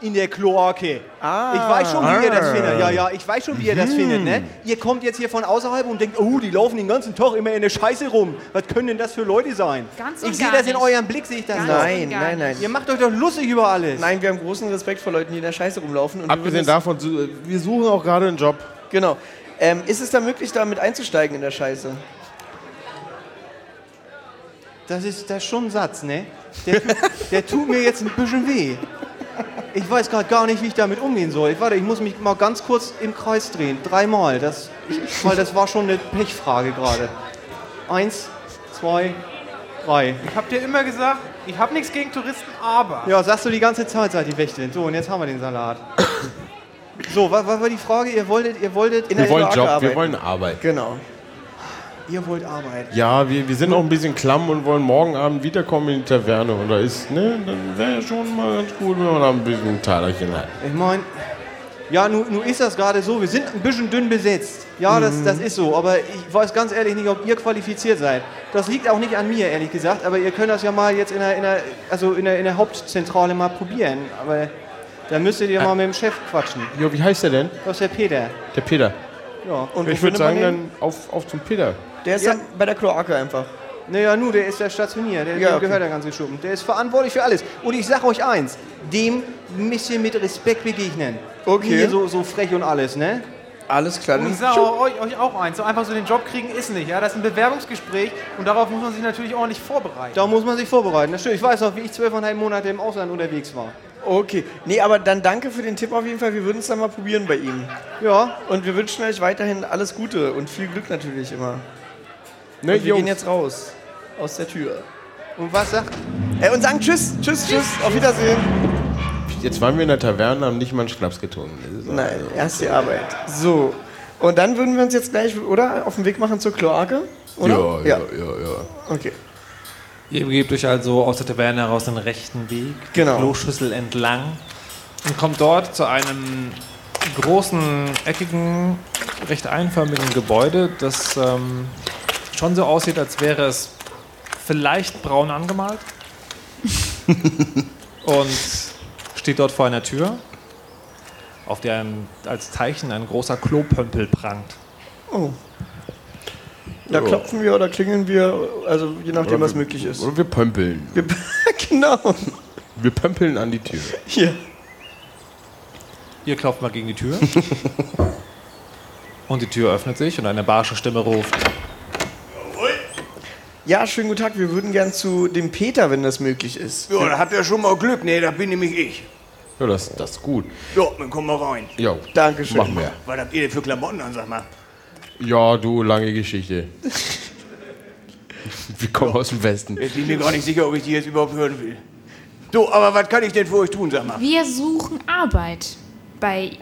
In der Kloake. Ah. Ich weiß schon, wie ihr das findet. Ja, ja, ich weiß schon, wie ihr das findet, ne? Mhm. Ihr kommt jetzt hier von außerhalb und denkt, oh, die laufen den ganzen Tag immer in der Scheiße rum. Was können denn das für Leute sein? Ganz und ich sehe das in eurem Blick, sehe ich das. Nein, nein, nein. Ihr macht euch doch lustig über alles. Nein, wir haben großen Respekt vor Leuten, die in der Scheiße rumlaufen. Abgesehen davon, wir suchen auch gerade einen Job. Genau. Ähm, ist es da möglich, damit einzusteigen in der Scheiße? Das ist, das ist schon ein Satz, ne? Der, der tut mir jetzt ein bisschen weh. Ich weiß gerade gar nicht, wie ich damit umgehen soll. Warte, ich muss mich mal ganz kurz im Kreis drehen. Dreimal. Das, ich, weil das war schon eine Pechfrage gerade. Eins, zwei, drei. Ich hab dir immer gesagt, ich hab nichts gegen Touristen, aber. Ja, sagst du die ganze Zeit, seit die Wächterin. So, und jetzt haben wir den Salat. So, was, was war die Frage? Ihr wolltet, ihr wolltet, In Wir der wollen Job, wir arbeiten. wollen Arbeit. Genau. Ihr wollt arbeiten. Ja, wir, wir sind auch ein bisschen klamm und wollen morgen Abend wiederkommen in die Taverne. Und da ist, ne, dann wäre schon mal ganz gut, wenn man da ein bisschen Talerchen hat. Ich meine, ja, nun, nun ist das gerade so, wir sind ein bisschen dünn besetzt. Ja, das, das ist so, aber ich weiß ganz ehrlich nicht, ob ihr qualifiziert seid. Das liegt auch nicht an mir, ehrlich gesagt, aber ihr könnt das ja mal jetzt in der, in der, also in der, in der Hauptzentrale mal probieren. Aber da müsstet ihr mal mit dem Chef quatschen. Jo, wie heißt der denn? Das ist der Peter. Der Peter. Ja. Und ich würde sagen, dann auf, auf zum Peter. Der ist Ja. dann bei der Kloake einfach. Naja, nu, der ist ja stationiert, der, Ja, okay. gehört der ganze Schuppen. Der ist verantwortlich für alles. Und ich sag euch eins, dem müsst ihr mit Respekt begegnen. Okay. Hier so, so frech und alles, ne? Alles klar. Und ich sage euch, euch auch eins, so einfach so den Job kriegen ist nicht. Ja? Das ist ein Bewerbungsgespräch und darauf muss man sich natürlich ordentlich vorbereiten. Da muss man sich vorbereiten. Das stimmt. Ich weiß noch, wie ich zwölfeinhalb Monate im Ausland unterwegs war. Okay. Nee, aber dann danke für den Tipp auf jeden Fall. Wir würden es dann mal probieren bei ihm. Ja, Und wir wünschen euch weiterhin alles Gute und viel Glück natürlich immer. Ne, Und wir Jungs. gehen jetzt raus. Aus der Tür. und was sagt... Äh, und sagen Tschüss, Tschüss, Tschüss. Auf Wiedersehen. Jetzt waren wir in der Taverne, haben nicht mal einen Schnaps getrunken. Nein, erst die Arbeit. So. Und dann würden wir uns jetzt gleich, oder? Auf den Weg machen zur Kloake? Oder? Ja, ja, ja, ja. Okay. Ihr begebt euch also aus der Taverne heraus den rechten Weg, die Genau. Kloschüssel entlang und kommt dort zu einem großen, eckigen, recht einförmigen Gebäude, das ähm, schon so aussieht, als wäre es vielleicht braun angemalt. *laughs* und steht dort vor einer Tür. auf der ein, als Zeichen ein großer Klopömpel prangt. Oh. Da Ja. klopfen wir oder klingeln wir, also je nachdem, Oder was wir- möglich ist. Oder wir pömpeln. Wir, *laughs* genau. Wir pömpeln an die Tür. Hier. Ihr klopft mal gegen die Tür. *laughs* und die Tür öffnet sich und eine barsche Stimme ruft. Ja, schönen guten Tag. Wir würden gern zu dem Peter, wenn das möglich ist. Ja, da habt ihr schon mal Glück. Nee, da bin nämlich ich. Ja, das, das ist gut. Ja, dann komm mal rein. Ja, Dankeschön. machen wir. Was habt ihr denn für Klamotten an, sag mal? Ja, du, lange Geschichte. *laughs* Wir kommen aus dem Westen. Ich bin mir gar nicht sicher, ob ich die jetzt überhaupt hören will. So, aber was kann ich denn für euch tun, sag mal? Wir suchen Arbeit bei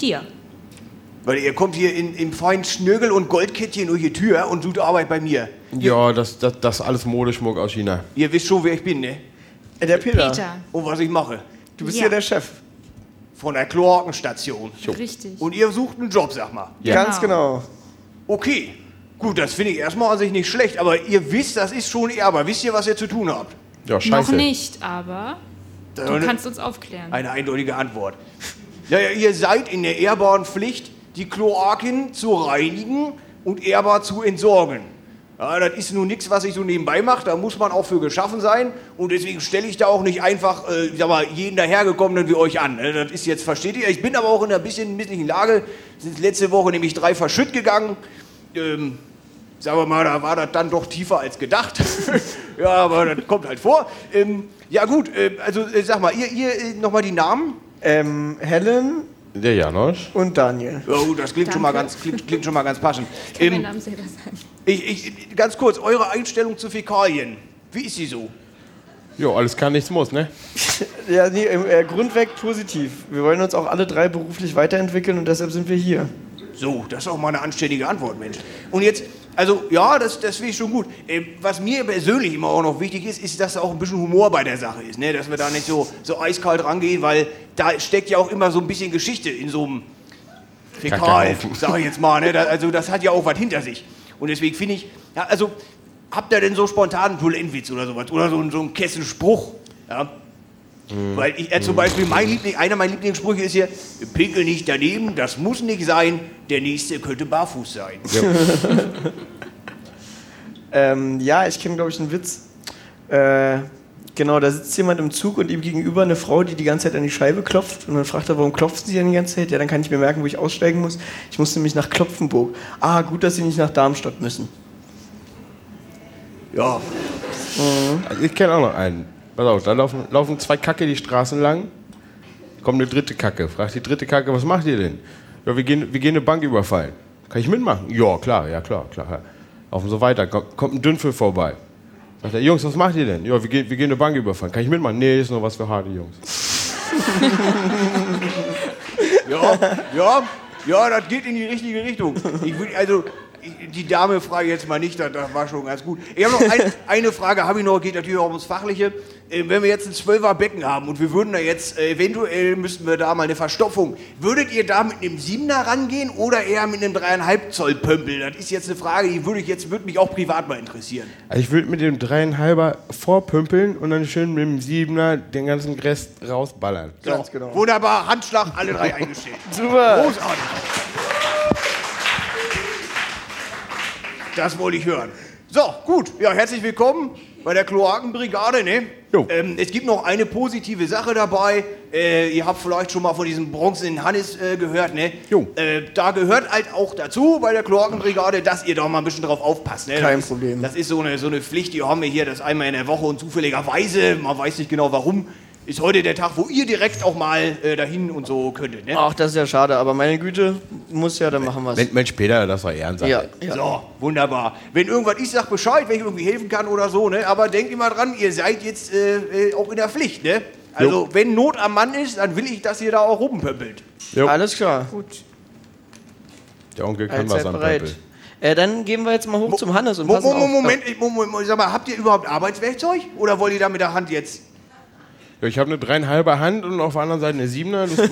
dir. Weil ihr kommt hier in, in feinen Schnürgel und Goldkettchen durch die Tür und sucht Arbeit bei mir. Ja, das, das, das ist alles Modeschmuck aus China. Ihr wisst schon, wer ich bin, ne? Äh, Der Peter. Peter. Und was ich mache. Du bist Ja. der Chef. Von der Kloakenstation. Richtig. Und ihr sucht einen Job, sag mal. Ja. Ganz genau. Okay. Gut, das finde ich erstmal an sich nicht schlecht, aber ihr wisst, das ist schon ehrbar. Wisst ihr, was ihr zu tun habt? Ja, scheiße. Noch nicht, aber du kannst uns aufklären. Eine eindeutige Antwort. Ja, ja, ihr seid in der ehrbaren Pflicht, die Kloaken zu reinigen und ehrbar zu entsorgen. Ja, das ist nun nichts, was ich so nebenbei mache, da muss man auch für geschaffen sein und deswegen stelle ich da auch nicht einfach, äh, sag mal, jeden dahergekommenen wie euch an. ne? Das ist jetzt, versteht ihr? Ich bin aber auch in einer bisschen misslichen Lage. Sind letzte Woche nämlich drei verschütt gegangen. Ähm, sagen wir mal, da war das dann doch tiefer als gedacht. *laughs* ja, aber das kommt halt vor. Ähm, ja gut, äh, also äh, sag mal, ihr, ihr äh, nochmal die Namen? Ähm, Helen Der Janosch. und Daniel. Gut, das klingt schon, mal ganz, klingt, klingt schon mal ganz passend. Ich kann Ähm, Namen selber sagen. ich, ich, ganz kurz, eure Einstellung zu Fäkalien. Wie ist sie so? Jo, alles kann, nichts muss, ne? *laughs* Ja, nee, äh, grundweg positiv. Wir wollen uns auch alle drei beruflich weiterentwickeln und deshalb sind wir hier. So, das ist auch mal eine anständige Antwort, Mensch. Und jetzt, also ja, das, das finde ich schon gut. Ähm, was mir persönlich immer auch noch wichtig ist, ist, dass da auch ein bisschen Humor bei der Sache ist. Ne? Dass wir da nicht so, so eiskalt rangehen, weil da steckt ja auch immer so ein bisschen Geschichte in so einem Fäkal, sag ich jetzt mal. Ne? Da, also das hat ja auch was hinter sich. Und deswegen finde ich, ja, also habt ihr denn so spontan einen Toilettenwitz oder sowas? Oder so, einen- so einen Kessenspruch? Ja? Weil ich, äh, zum Beispiel mein Liebling, einer meiner Lieblingssprüche ist hier, pinkel nicht daneben, das muss nicht sein, der nächste könnte barfuß sein. *laughs* Ähm, ja, ich kenne, glaube ich, einen Witz. Äh, genau, da sitzt jemand im Zug und ihm gegenüber eine Frau, die die ganze Zeit an die Scheibe klopft. Und dann fragt er, warum klopft sie denn die ganze Zeit? Ja, dann kann ich mir merken, wo ich aussteigen muss. Ich muss nämlich nach Klopfenburg. Ah, gut, dass Sie nicht nach Darmstadt müssen. Ja, Also ich kenne auch noch einen. Pass auf, da laufen, laufen zwei Kacke die Straßen lang. Kommt eine dritte Kacke. Fragt die dritte Kacke, was macht ihr denn? Ja, wir gehen, wir gehen eine Bank überfallen. Kann ich mitmachen? Ja, klar, ja, klar, klar. Laufen so weiter. Kommt, ein Dünnpfiff vorbei. Sagt er, Jungs, was macht ihr denn? Ja, wir gehen, wir gehen eine Bank überfallen. Kann ich mitmachen? Nee, ist nur was für harte Jungs. *laughs* ja, ja, ja, das geht in die richtige Richtung. Ich will, also, die Dame frage ich jetzt mal nicht, das, das war schon ganz gut. Ich habe noch ein, *laughs* eine Frage, habe ich noch, geht natürlich auch ums Fachliche. Äh, wenn wir jetzt ein 12er Becken haben und wir würden da jetzt, äh, eventuell müssten wir da mal eine Verstopfung, würdet ihr da mit einem 7er rangehen oder eher mit einem 3,5 Zoll Pömpel? Das ist jetzt eine Frage, die würde ich jetzt, würde mich auch privat mal interessieren. Also ich würde mit dem dreieinhalber vorpümpeln und dann schön mit dem Siebener den ganzen Rest rausballern. Ganz genau. Wunderbar, Handschlag, alle drei *laughs* eingestellt. Super. Großartig. Das wollte ich hören. So, gut. Ja, herzlich willkommen bei der Kloakenbrigade. Ne? Jo. Ähm, es gibt noch eine positive Sache dabei. Äh, ihr habt vielleicht schon mal von diesem bronzenen Hannes äh, gehört. Ne? Jo. Äh, da gehört halt auch dazu bei der Kloakenbrigade, dass ihr da mal ein bisschen drauf aufpasst. Ne? Kein das ist, Problem. Das ist so eine, so eine Pflicht, die haben wir hier, das einmal in der Woche und zufälligerweise, man weiß nicht genau warum, ist heute der Tag, wo ihr direkt auch mal äh, dahin und so könntet. Ne? Ach, das ist ja schade, aber meine Güte, muss ja, dann machen wir es. Mensch, Peter, das war Ehrensache. Ja, ja. So, wunderbar. Wenn irgendwas ist, sag Bescheid, wenn ich irgendwie helfen kann oder so, ne? Aber denkt immer dran, ihr seid jetzt äh, äh, auch in der Pflicht, ne? Also, wenn Not am Mann ist, dann will ich, dass ihr da auch rumpöppelt. Jo. Alles klar. Der Onkel kann Allzeit was am bereit. Äh, dann gehen wir jetzt mal hoch zum Hannes und Mo passen Mo Mo auf. Moment, ich, Mo Mo sag mal, habt ihr überhaupt Arbeitswerkzeug? Oder wollt ihr da mit der Hand jetzt? Ja, ich habe eine dreieinhalber Hand und auf der anderen Seite eine Siebener. Das *laughs*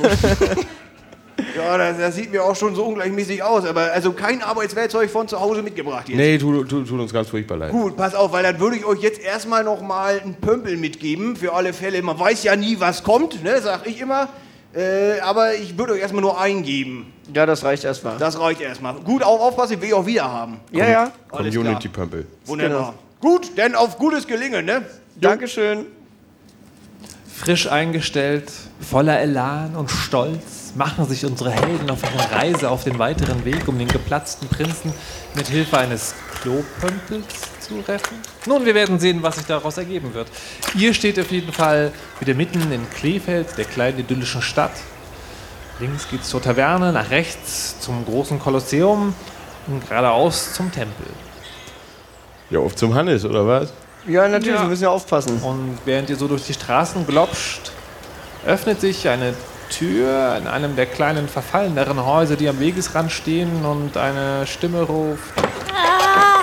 Ja, das, das sieht mir auch schon so ungleichmäßig aus. Aber also kein Arbeitswerkzeug von zu Hause mitgebracht jetzt. nee, tut, tut, tut uns ganz furchtbar leid. Gut, pass auf, weil dann würde ich euch jetzt erstmal noch mal einen Pömpel mitgeben, für alle Fälle. Man weiß ja nie, was kommt, ne, sag ich immer. Äh, aber ich würde euch erstmal nur eingeben. Ja, das reicht erstmal. Das reicht erstmal. Gut, auf, aufpassen, ich will ich auch wieder haben. Ja, ja. Community Pömpel. Wunderbar. Gut, denn auf gutes Gelingen, ne? Dankeschön. Frisch eingestellt, voller Elan und Stolz machen sich unsere Helden auf ihre Reise auf den weiteren Weg, um den geplatzten Prinzen mit Hilfe eines Klopömpels zu retten. Nun, wir werden sehen, was sich daraus ergeben wird. Ihr steht auf jeden Fall wieder mitten in Kleefeld, der kleinen idyllischen Stadt. Links geht's zur Taverne, nach rechts zum großen Kolosseum und geradeaus zum Tempel. Ja, auf zum Hannes, oder was? Ja, natürlich, Ja. wir müssen ja aufpassen. Und während ihr so durch die Straßen glopscht, öffnet sich eine Tür in einem der kleinen verfalleneren Häuser, die am Wegesrand stehen und eine Stimme ruft. Ah.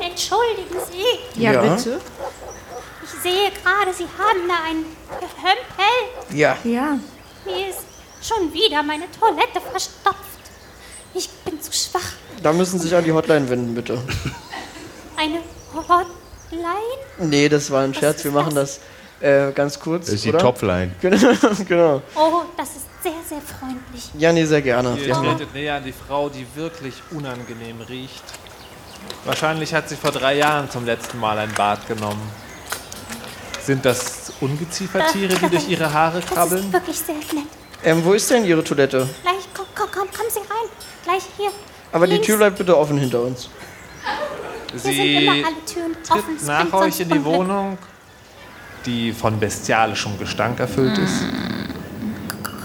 Entschuldigen Sie, Ja, Ja. bitte. ich sehe gerade, Sie haben da ein Gehömpel. Ja. Ja. Mir ist schon wieder meine Toilette verstopft. Ich bin zu schwach. Da müssen Sie sich an die Hotline wenden, bitte. Eine Hotline? Nee, das war ein Scherz. Wir machen das äh, ganz kurz. Das ist die oder? Topline. *laughs* Genau, genau. Oh, das ist sehr, sehr freundlich. Ja, nee, sehr gerne. Ihr tretet näher an die Frau, die wirklich unangenehm riecht. Wahrscheinlich hat sie vor drei Jahren zum letzten Mal ein Bad genommen. Sind das Ungeziefertiere, die durch ihre Haare Das ist krabbeln? wirklich sehr nett. Ähm, wo ist denn Ihre Toilette? Gleich, komm, komm, komm, kommen Sie rein. Gleich hier. Aber die links. Tür bleibt bitte offen hinter uns. Sie tritt nach euch in die. Wohnung, die von bestialischem Gestank erfüllt ist.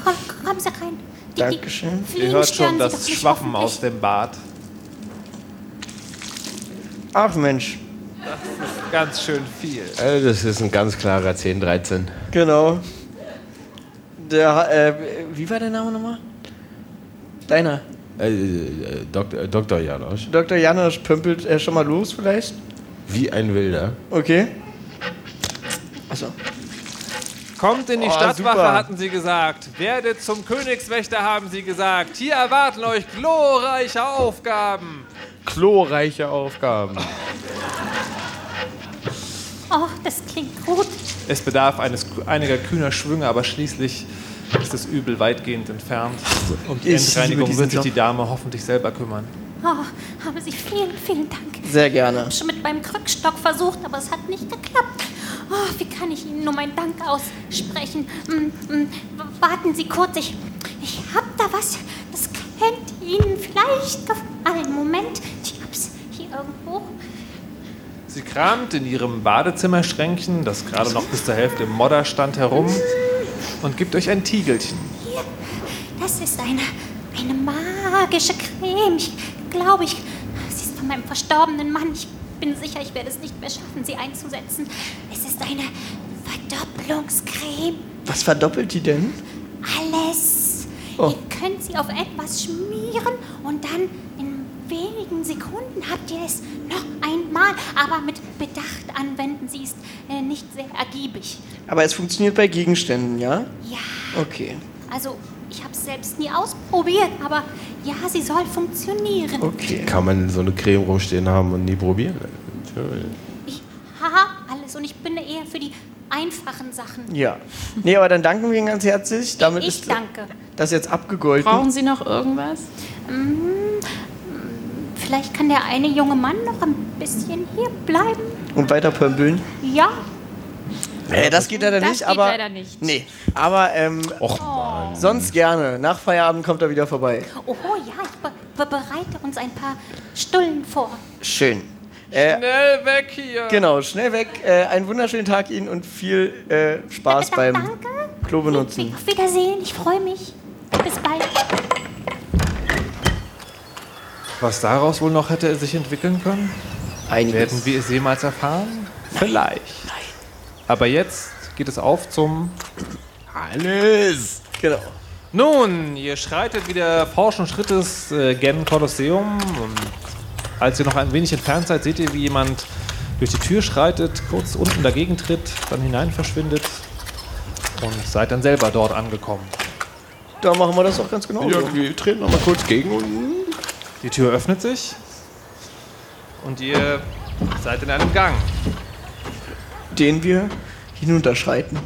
Komm, kommen Sie rein. Die, Dankeschön. Die Ihr hört schon das Schwappen aus dem Bad. Ach Mensch, Ganz schön viel. Also das ist ein ganz klarer 10, 13. genau. Der, äh, wie war der Name nochmal? Deiner. Äh, äh, äh, Dr. Janosch. Dr. Janosch pömpelt äh, schon mal los vielleicht? Wie ein Wilder. Okay. Achso. Kommt in die Oh, Stadtwache, super. hatten sie gesagt. Werdet zum Königswächter, haben sie gesagt. Hier erwarten euch glorreiche Aufgaben. Chlorreiche Aufgaben. Oh, das klingt gut. Es bedarf eines, einiger kühner Schwünge, aber schließlich ist das Übel weitgehend entfernt. Um die Ich Endreinigung wird sich die Dame hoffentlich selber kümmern. Oh, haben Sie vielen, vielen Dank. Sehr gerne. Ich habe schon mit meinem Krückstock versucht, aber es hat nicht geklappt. Oh, wie kann ich Ihnen nur meinen Dank aussprechen? Mm, mm, warten Sie kurz, ich, ich habe da was. Das könnte Ihnen vielleicht gefallen. Moment, ich hab's hier irgendwo. Sie kramt in ihrem Badezimmerschränkchen, das gerade noch bis zur Hälfte im Modder stand, herum und gibt euch ein Tiegelchen. Hier, das ist eine, eine magische Creme. Ich glaube, ich, sie ist von meinem verstorbenen Mann. Ich bin sicher, ich werde es nicht mehr schaffen, sie einzusetzen. Es ist eine Verdopplungscreme. Was verdoppelt die denn? Alles. Oh. Ihr könnt sie auf etwas schmieren und dann in wenigen Sekunden habt ihr es noch einmal. Aber mit Bedacht anwenden. Sie ist äh, nicht sehr ergiebig. Aber es funktioniert bei Gegenständen, ja? Ja, Okay. also ich habe es selbst nie ausprobiert, aber ja, sie soll funktionieren. Okay. Kann man so eine Creme rumstehen haben und nie probieren? Natürlich. Ich haha alles und ich bin eher für die einfachen Sachen. Ja. Nee, aber dann danken wir Ihnen ganz herzlich. Damit ich ist danke. das jetzt abgegolten. Brauchen Sie noch irgendwas? Mm, Vielleicht kann der eine junge Mann noch ein bisschen hier bleiben. Und weiter pömpeln. Ja, Nee, das geht leider Das nicht, geht aber. leider nicht. Nee, aber ähm, Och, sonst gerne. Nach Feierabend kommt er wieder vorbei. oh ja, ich be be bereite uns ein paar Stullen vor. Schön. Äh, Schnell weg hier! genau, schnell weg. Äh, einen wunderschönen Tag Ihnen und viel äh, Spaß Da- beim Danke. Klo benutzen. Auf Wiedersehen, ich freue mich. Bis bald. Was daraus wohl noch hätte sich entwickeln können? Einiges. Werden wir es jemals erfahren? Vielleicht. Aber jetzt geht es auf zum Hannes! Genau. Nun, ihr schreitet wieder forschen Schrittes äh, gen Kolosseum. Und als ihr noch ein wenig entfernt seid, seht ihr, wie jemand durch die Tür schreitet, kurz unten dagegen tritt, dann hinein verschwindet und seid dann selber dort angekommen. Da machen wir das auch ganz genau. Ja, so. wir treten noch mal kurz gegen und. Die Tür öffnet sich und ihr seid in einem Gang. Den wir hinunterschreiten.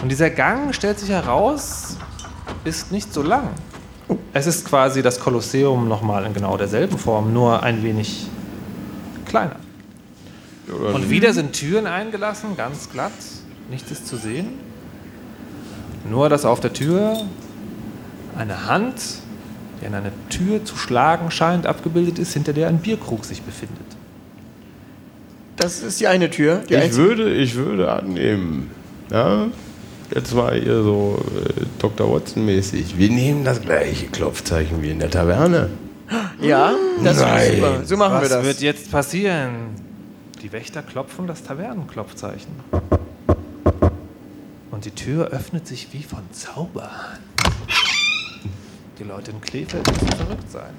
Und dieser Gang, stellt sich heraus, ist nicht so lang. Es ist quasi das Kolosseum nochmal in genau derselben Form, nur ein wenig kleiner. Und wieder sind Türen eingelassen, ganz glatt, nichts ist zu sehen. Nur, dass auf der Tür eine Hand, die an eine Tür zu schlagen scheint, abgebildet ist, hinter der ein Bierkrug sich befindet. Das ist die eine Tür. Die Ich einzige- würde, ich würde annehmen. Ja? Jetzt war hier so äh, Dr. Watson-mäßig. Wir nehmen das gleiche Klopfzeichen wie in der Taverne. Ja, das Nein. ist super. So machen Was wir das. wird jetzt passieren? Die Wächter klopfen das Tavernenklopfzeichen. Und die Tür öffnet sich wie von Zauberhand. Die Leute in Krefeld müssen verrückt sein.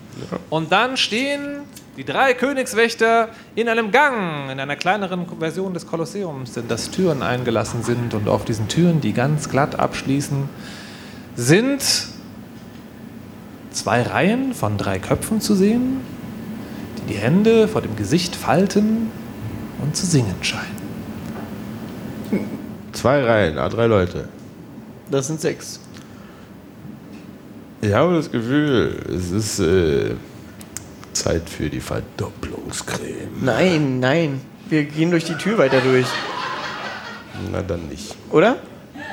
Und dann stehen die drei Königswächter in einem Gang, in einer kleineren Version des Kolosseums, in das Türen eingelassen sind. Und auf diesen Türen, die ganz glatt abschließen, sind zwei Reihen von drei Köpfen zu sehen, die die Hände vor dem Gesicht falten und zu singen scheinen. Zwei Reihen, ah, drei Leute. Das sind sechs. Ich habe das Gefühl, es ist äh, Zeit für die Verdopplungscreme. Nein, nein. Wir gehen durch die Tür weiter durch. Na dann nicht. Oder?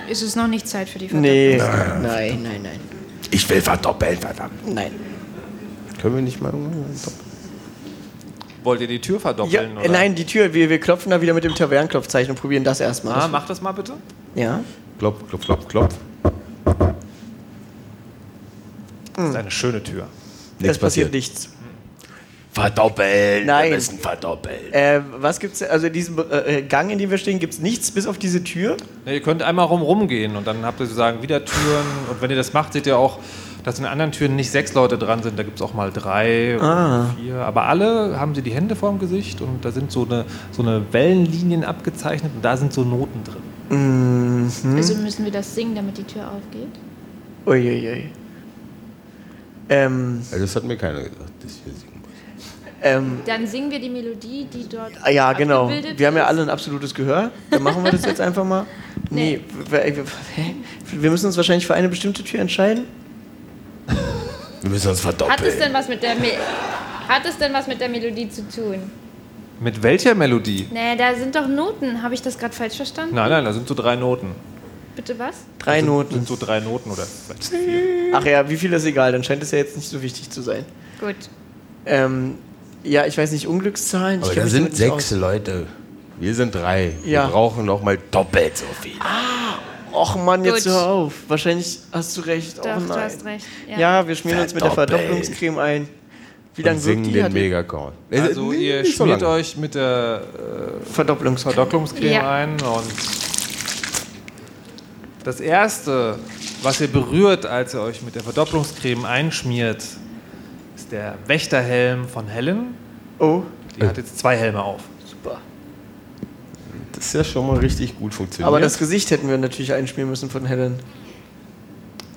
Ist es noch nicht Zeit für die Nee. Verdopplung? Nein, nein, nein. Ich will verdoppeln, verdammt. Nein. Können wir nicht mal Wollt ihr die Tür Ja, verdoppeln? äh, nein, die Tür. Wir, wir klopfen da wieder mit dem Tavernenklopfzeichen und probieren das erstmal. Ah, mach das mal bitte. Ja. Klopf, klopf, klopf, klopf. Das ist eine schöne Tür. es passiert nichts. Verdoppeln. Nein. Wir müssen verdoppeln. Äh, was gibt's? Also in diesem äh, Gang, in dem wir stehen, gibt's nichts bis auf diese Tür. Ja, ihr könnt einmal rum rumgehen und dann habt ihr sozusagen wieder Türen. Und wenn ihr das macht, seht ihr auch, dass in anderen Türen nicht sechs Leute dran sind. Da gibt es auch mal drei Ah. oder vier. Aber alle haben sie die Hände vorm Gesicht und da sind so eine, so eine Wellenlinien abgezeichnet und da sind so Noten drin. Mhm. Also müssen wir das singen, damit die Tür aufgeht? Uiuiui. Ähm, Also das hat mir keiner gesagt, dass wir singen müssen. ähm, Dann singen wir die Melodie, die dort ah, ja, genau. abgebildet Wir haben ja alle ein absolutes Gehör. Dann machen wir das jetzt einfach mal. Nee, wir, wir, wir müssen uns wahrscheinlich für eine bestimmte Tür entscheiden. Wir müssen uns verdoppeln. Hat es denn was mit der Me Hat es denn was mit der Melodie zu tun? Mit welcher Melodie? Nee, da sind doch Noten. Habe ich das gerade falsch verstanden? Nein, nein, da sind so drei Noten. Bitte was? Drei sind, Noten. sind so drei Noten oder vielleicht vier. Ach ja, wie viel ist egal, dann scheint es ja jetzt nicht so wichtig zu sein. Gut. Ähm, ja, ich weiß nicht, Unglückszahlen. Aber da sind sechs aus. Leute. Wir sind drei. Ja. Wir brauchen noch mal doppelt so viel. Och Mann, jetzt Gut. hör auf. Wahrscheinlich hast du recht. Doch, oh du nein. hast recht. Ja. Ja, wir schmieren uns mit der Verdoppeln. Verdopplungsceme ein. Wie lange wirkt singen die? den Megakorn. Also Äh, ihr so schmiert lange. euch mit der äh, Verdopplungscreme. Verdopplungscreme Ja. ein und das erste, was ihr berührt, als ihr euch mit der Verdopplungscreme einschmiert, ist der Wächterhelm von Helen. Oh, Die hat jetzt zwei Helme auf. super. Das ist ja schon mal richtig gut funktioniert. Aber das Gesicht hätten wir natürlich einschmieren müssen von Helen.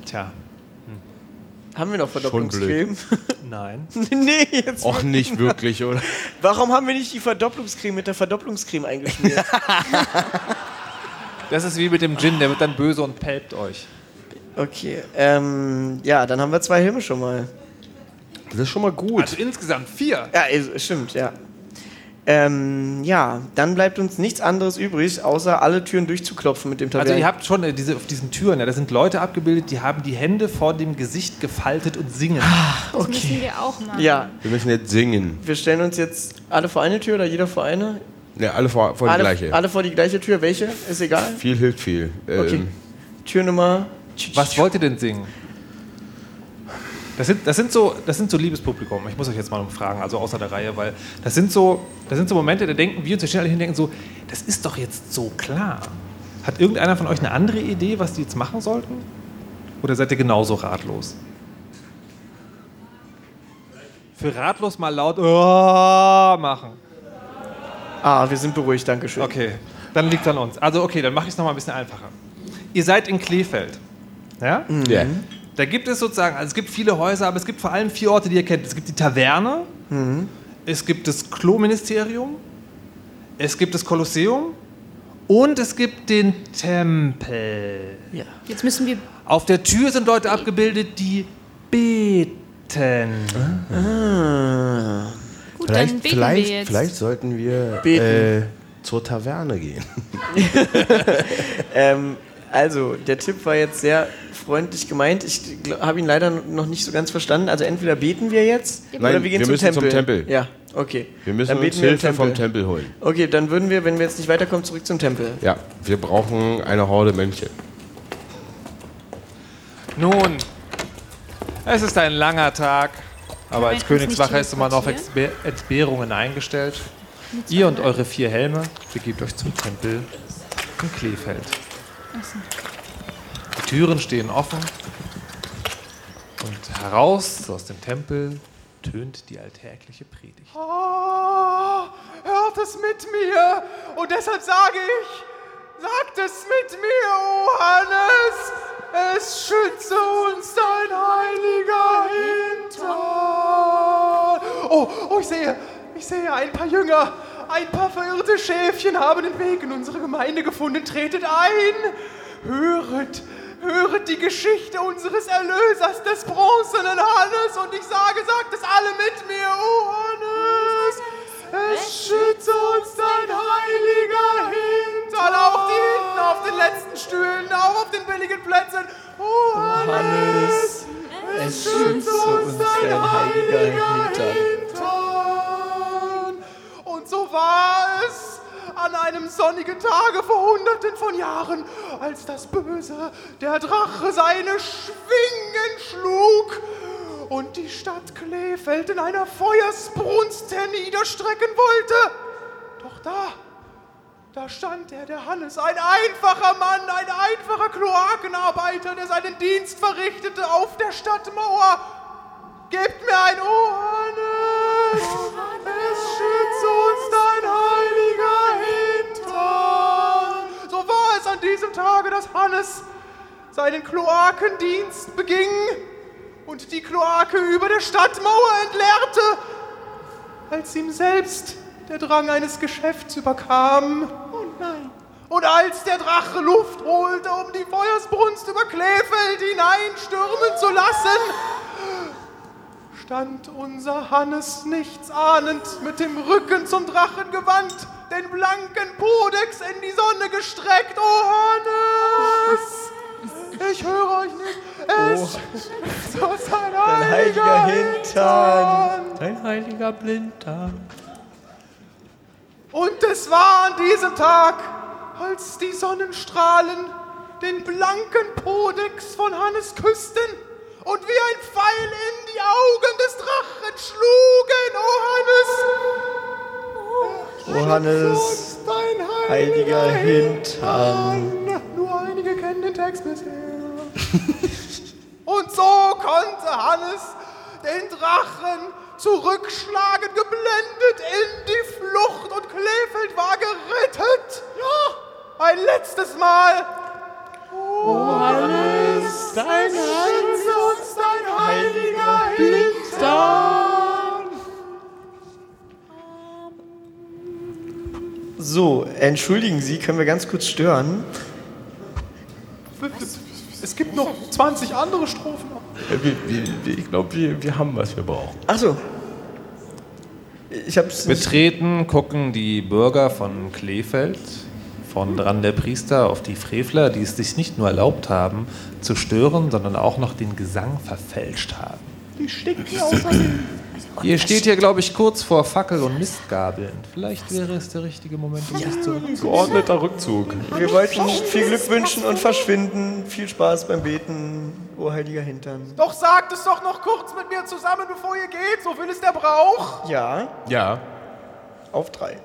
Tja, Haben wir noch Verdopplungscreme? *laughs* nein. nee, jetzt. Och, nicht wirklich, oder? Warum haben wir nicht die Verdopplungscreme mit der Verdopplungscreme eingeschmiert? *laughs* Das ist wie mit dem Gin, der wird dann böse und pelpt euch. okay, ähm, ja, dann haben wir zwei Helme schon mal. Das ist schon mal gut. Also insgesamt vier. Ja, also, stimmt, ja. Ähm, ja, dann bleibt uns nichts anderes übrig, außer alle Türen durchzuklopfen mit dem Also Tavernen. ihr habt schon äh, diese, auf diesen Türen, ja, da sind Leute abgebildet, die haben die Hände vor dem Gesicht gefaltet und singen. Das müssen wir auch machen. ja, Wir müssen jetzt singen. wir stellen uns jetzt alle vor eine Tür oder jeder vor eine? Ja, alle vor, vor die alle, gleiche. alle vor die gleiche Tür. Welche? Ist egal. Viel hilft viel. Ähm, Okay. Tür Nummer. Was wollt ihr denn singen? Das sind, das, sind so, das sind so Liebespublikum. Ich muss euch jetzt mal fragen, also außer der Reihe, weil das sind so, das sind so Momente, da denken wir uns, stehen alle hin und denken so, das ist doch jetzt so klar. Hat irgendeiner von euch eine andere Idee, was die jetzt machen sollten? Oder seid ihr genauso ratlos? Für ratlos mal laut oh, machen. Ah, wir sind beruhigt, danke schön. Okay, dann liegt an uns. Also okay, dann mache ich es nochmal ein bisschen einfacher. Ihr seid in Kleefeld. Ja? Ja. Da gibt es sozusagen, also es gibt viele Häuser, aber es gibt vor allem vier Orte, die ihr kennt. Es gibt die Taverne, es gibt das Klo-Ministerium, es gibt das Kolosseum Und es gibt den Tempel. Ja. Jetzt müssen wir. Auf der Tür sind Leute abgebildet, die beten. Ah. Gut, vielleicht, dann beten vielleicht, wir jetzt. vielleicht sollten wir äh, zur Taverne gehen. *laughs* Ähm, also, der Tipp war jetzt sehr freundlich gemeint. Ich habe ihn leider noch nicht so ganz verstanden. Also entweder beten wir jetzt Nein, oder wir gehen wir zum, müssen Tempel. zum Tempel. Ja, okay. Wir müssen Dann uns Hilfe vom Tempel holen. Okay, dann würden wir, wenn wir jetzt nicht weiterkommen, zurück zum Tempel. Ja, wir brauchen eine Horde Mönche. Nun, es ist ein langer Tag, aber als Königswache ist immer noch Entbehrungen eingestellt. Ihr und eure vier Helme begebt euch zum Tempel in Kleefeld. Die Türen stehen offen und heraus aus dem Tempel tönt die alltägliche Predigt. Ah, hört es mit mir. Und deshalb sage ich, sagt es mit mir, O Hannes. Es schütze uns dein heiliger Hintern. Oh, oh, ich sehe, ich sehe ein paar Jünger. Ein paar verirrte Schäfchen haben den Weg in unsere Gemeinde gefunden. Tretet ein. Höret, höret die Geschichte unseres Erlösers, des bronzenen Hannes. Und ich sage, sagt es alle mit mir, O Hannes. Es schütze uns dein heiliger Hintern. Auch die hinten auf den letzten Stühlen, auch auf den billigen Plätzen. O Hannes. Es schütze uns dein heiliger Hintern. Und so war es an einem sonnigen Tage vor hunderten von Jahren, als das Böse, der Drache, seine Schwingen schlug und die Stadt Kleefeld in einer Feuersbrunst herniederstrecken wollte. Doch da, da stand er, der Hannes, ein einfacher Mann, ein einfacher Kloakenarbeiter, der seinen Dienst verrichtete auf der Stadtmauer. Gebt mir ein O, Hannes! Es schütze uns dein heiliger Hintern! So war es an diesem Tage, dass Hannes seinen Kloakendienst beging und die Kloake über der Stadtmauer entleerte, als ihm selbst der Drang eines Geschäfts überkam. Oh nein! Und als der Drache Luft holte, um die Feuersbrunst über Kleefeld hineinstürmen zu lassen, stand unser Hannes nichts ahnend mit dem Rücken zum Drachen gewandt, den blanken Podex in die Sonne gestreckt. Oh Hannes! Ich höre euch nicht. Es ist aus sein Dein heiliger Hintern. Dein heiliger Blinddarm. Und es war an diesem Tag, als die Sonnenstrahlen den blanken Podex von Hannes küssten und wie ein Pfeil in die Augen des Drachen schlugen. Oh Hannes! O Hannes, Dein heiliger Hintern. Nur einige kennen den Text bisher. *laughs* Und so konnte Hannes den Drachen zurückschlagen, geblendet in die Flucht und Kleefeld war gerettet. Ja, ein letztes Mal. Oh, Hannes, dein Schütze uns dein heiliger Hintern. So, entschuldigen Sie, können wir ganz kurz stören? Es gibt noch 20 andere Strophen. Wir, wir, wir, ich glaube, wir, wir haben, was wir brauchen. Achso. Ich hab's. Betreten gucken die Bürger von Kleefeld, von dran der Priester auf die Frevler, die es sich nicht nur erlaubt haben, zu stören, sondern auch noch den Gesang verfälscht haben. Die stinken außerdem. Ihr steht hier, glaube ich, kurz vor Fackel und Mistgabeln. Vielleicht wäre es der richtige Moment, um sich zurückzuziehen. Geordneter Rückzug. Wir wollten viel Glück wünschen und verschwinden. Viel Spaß beim Beten, o heiliger Hintern. Doch sagt es doch noch kurz mit mir zusammen, bevor ihr geht. So will es der Brauch. Ja, Ja. auf drei.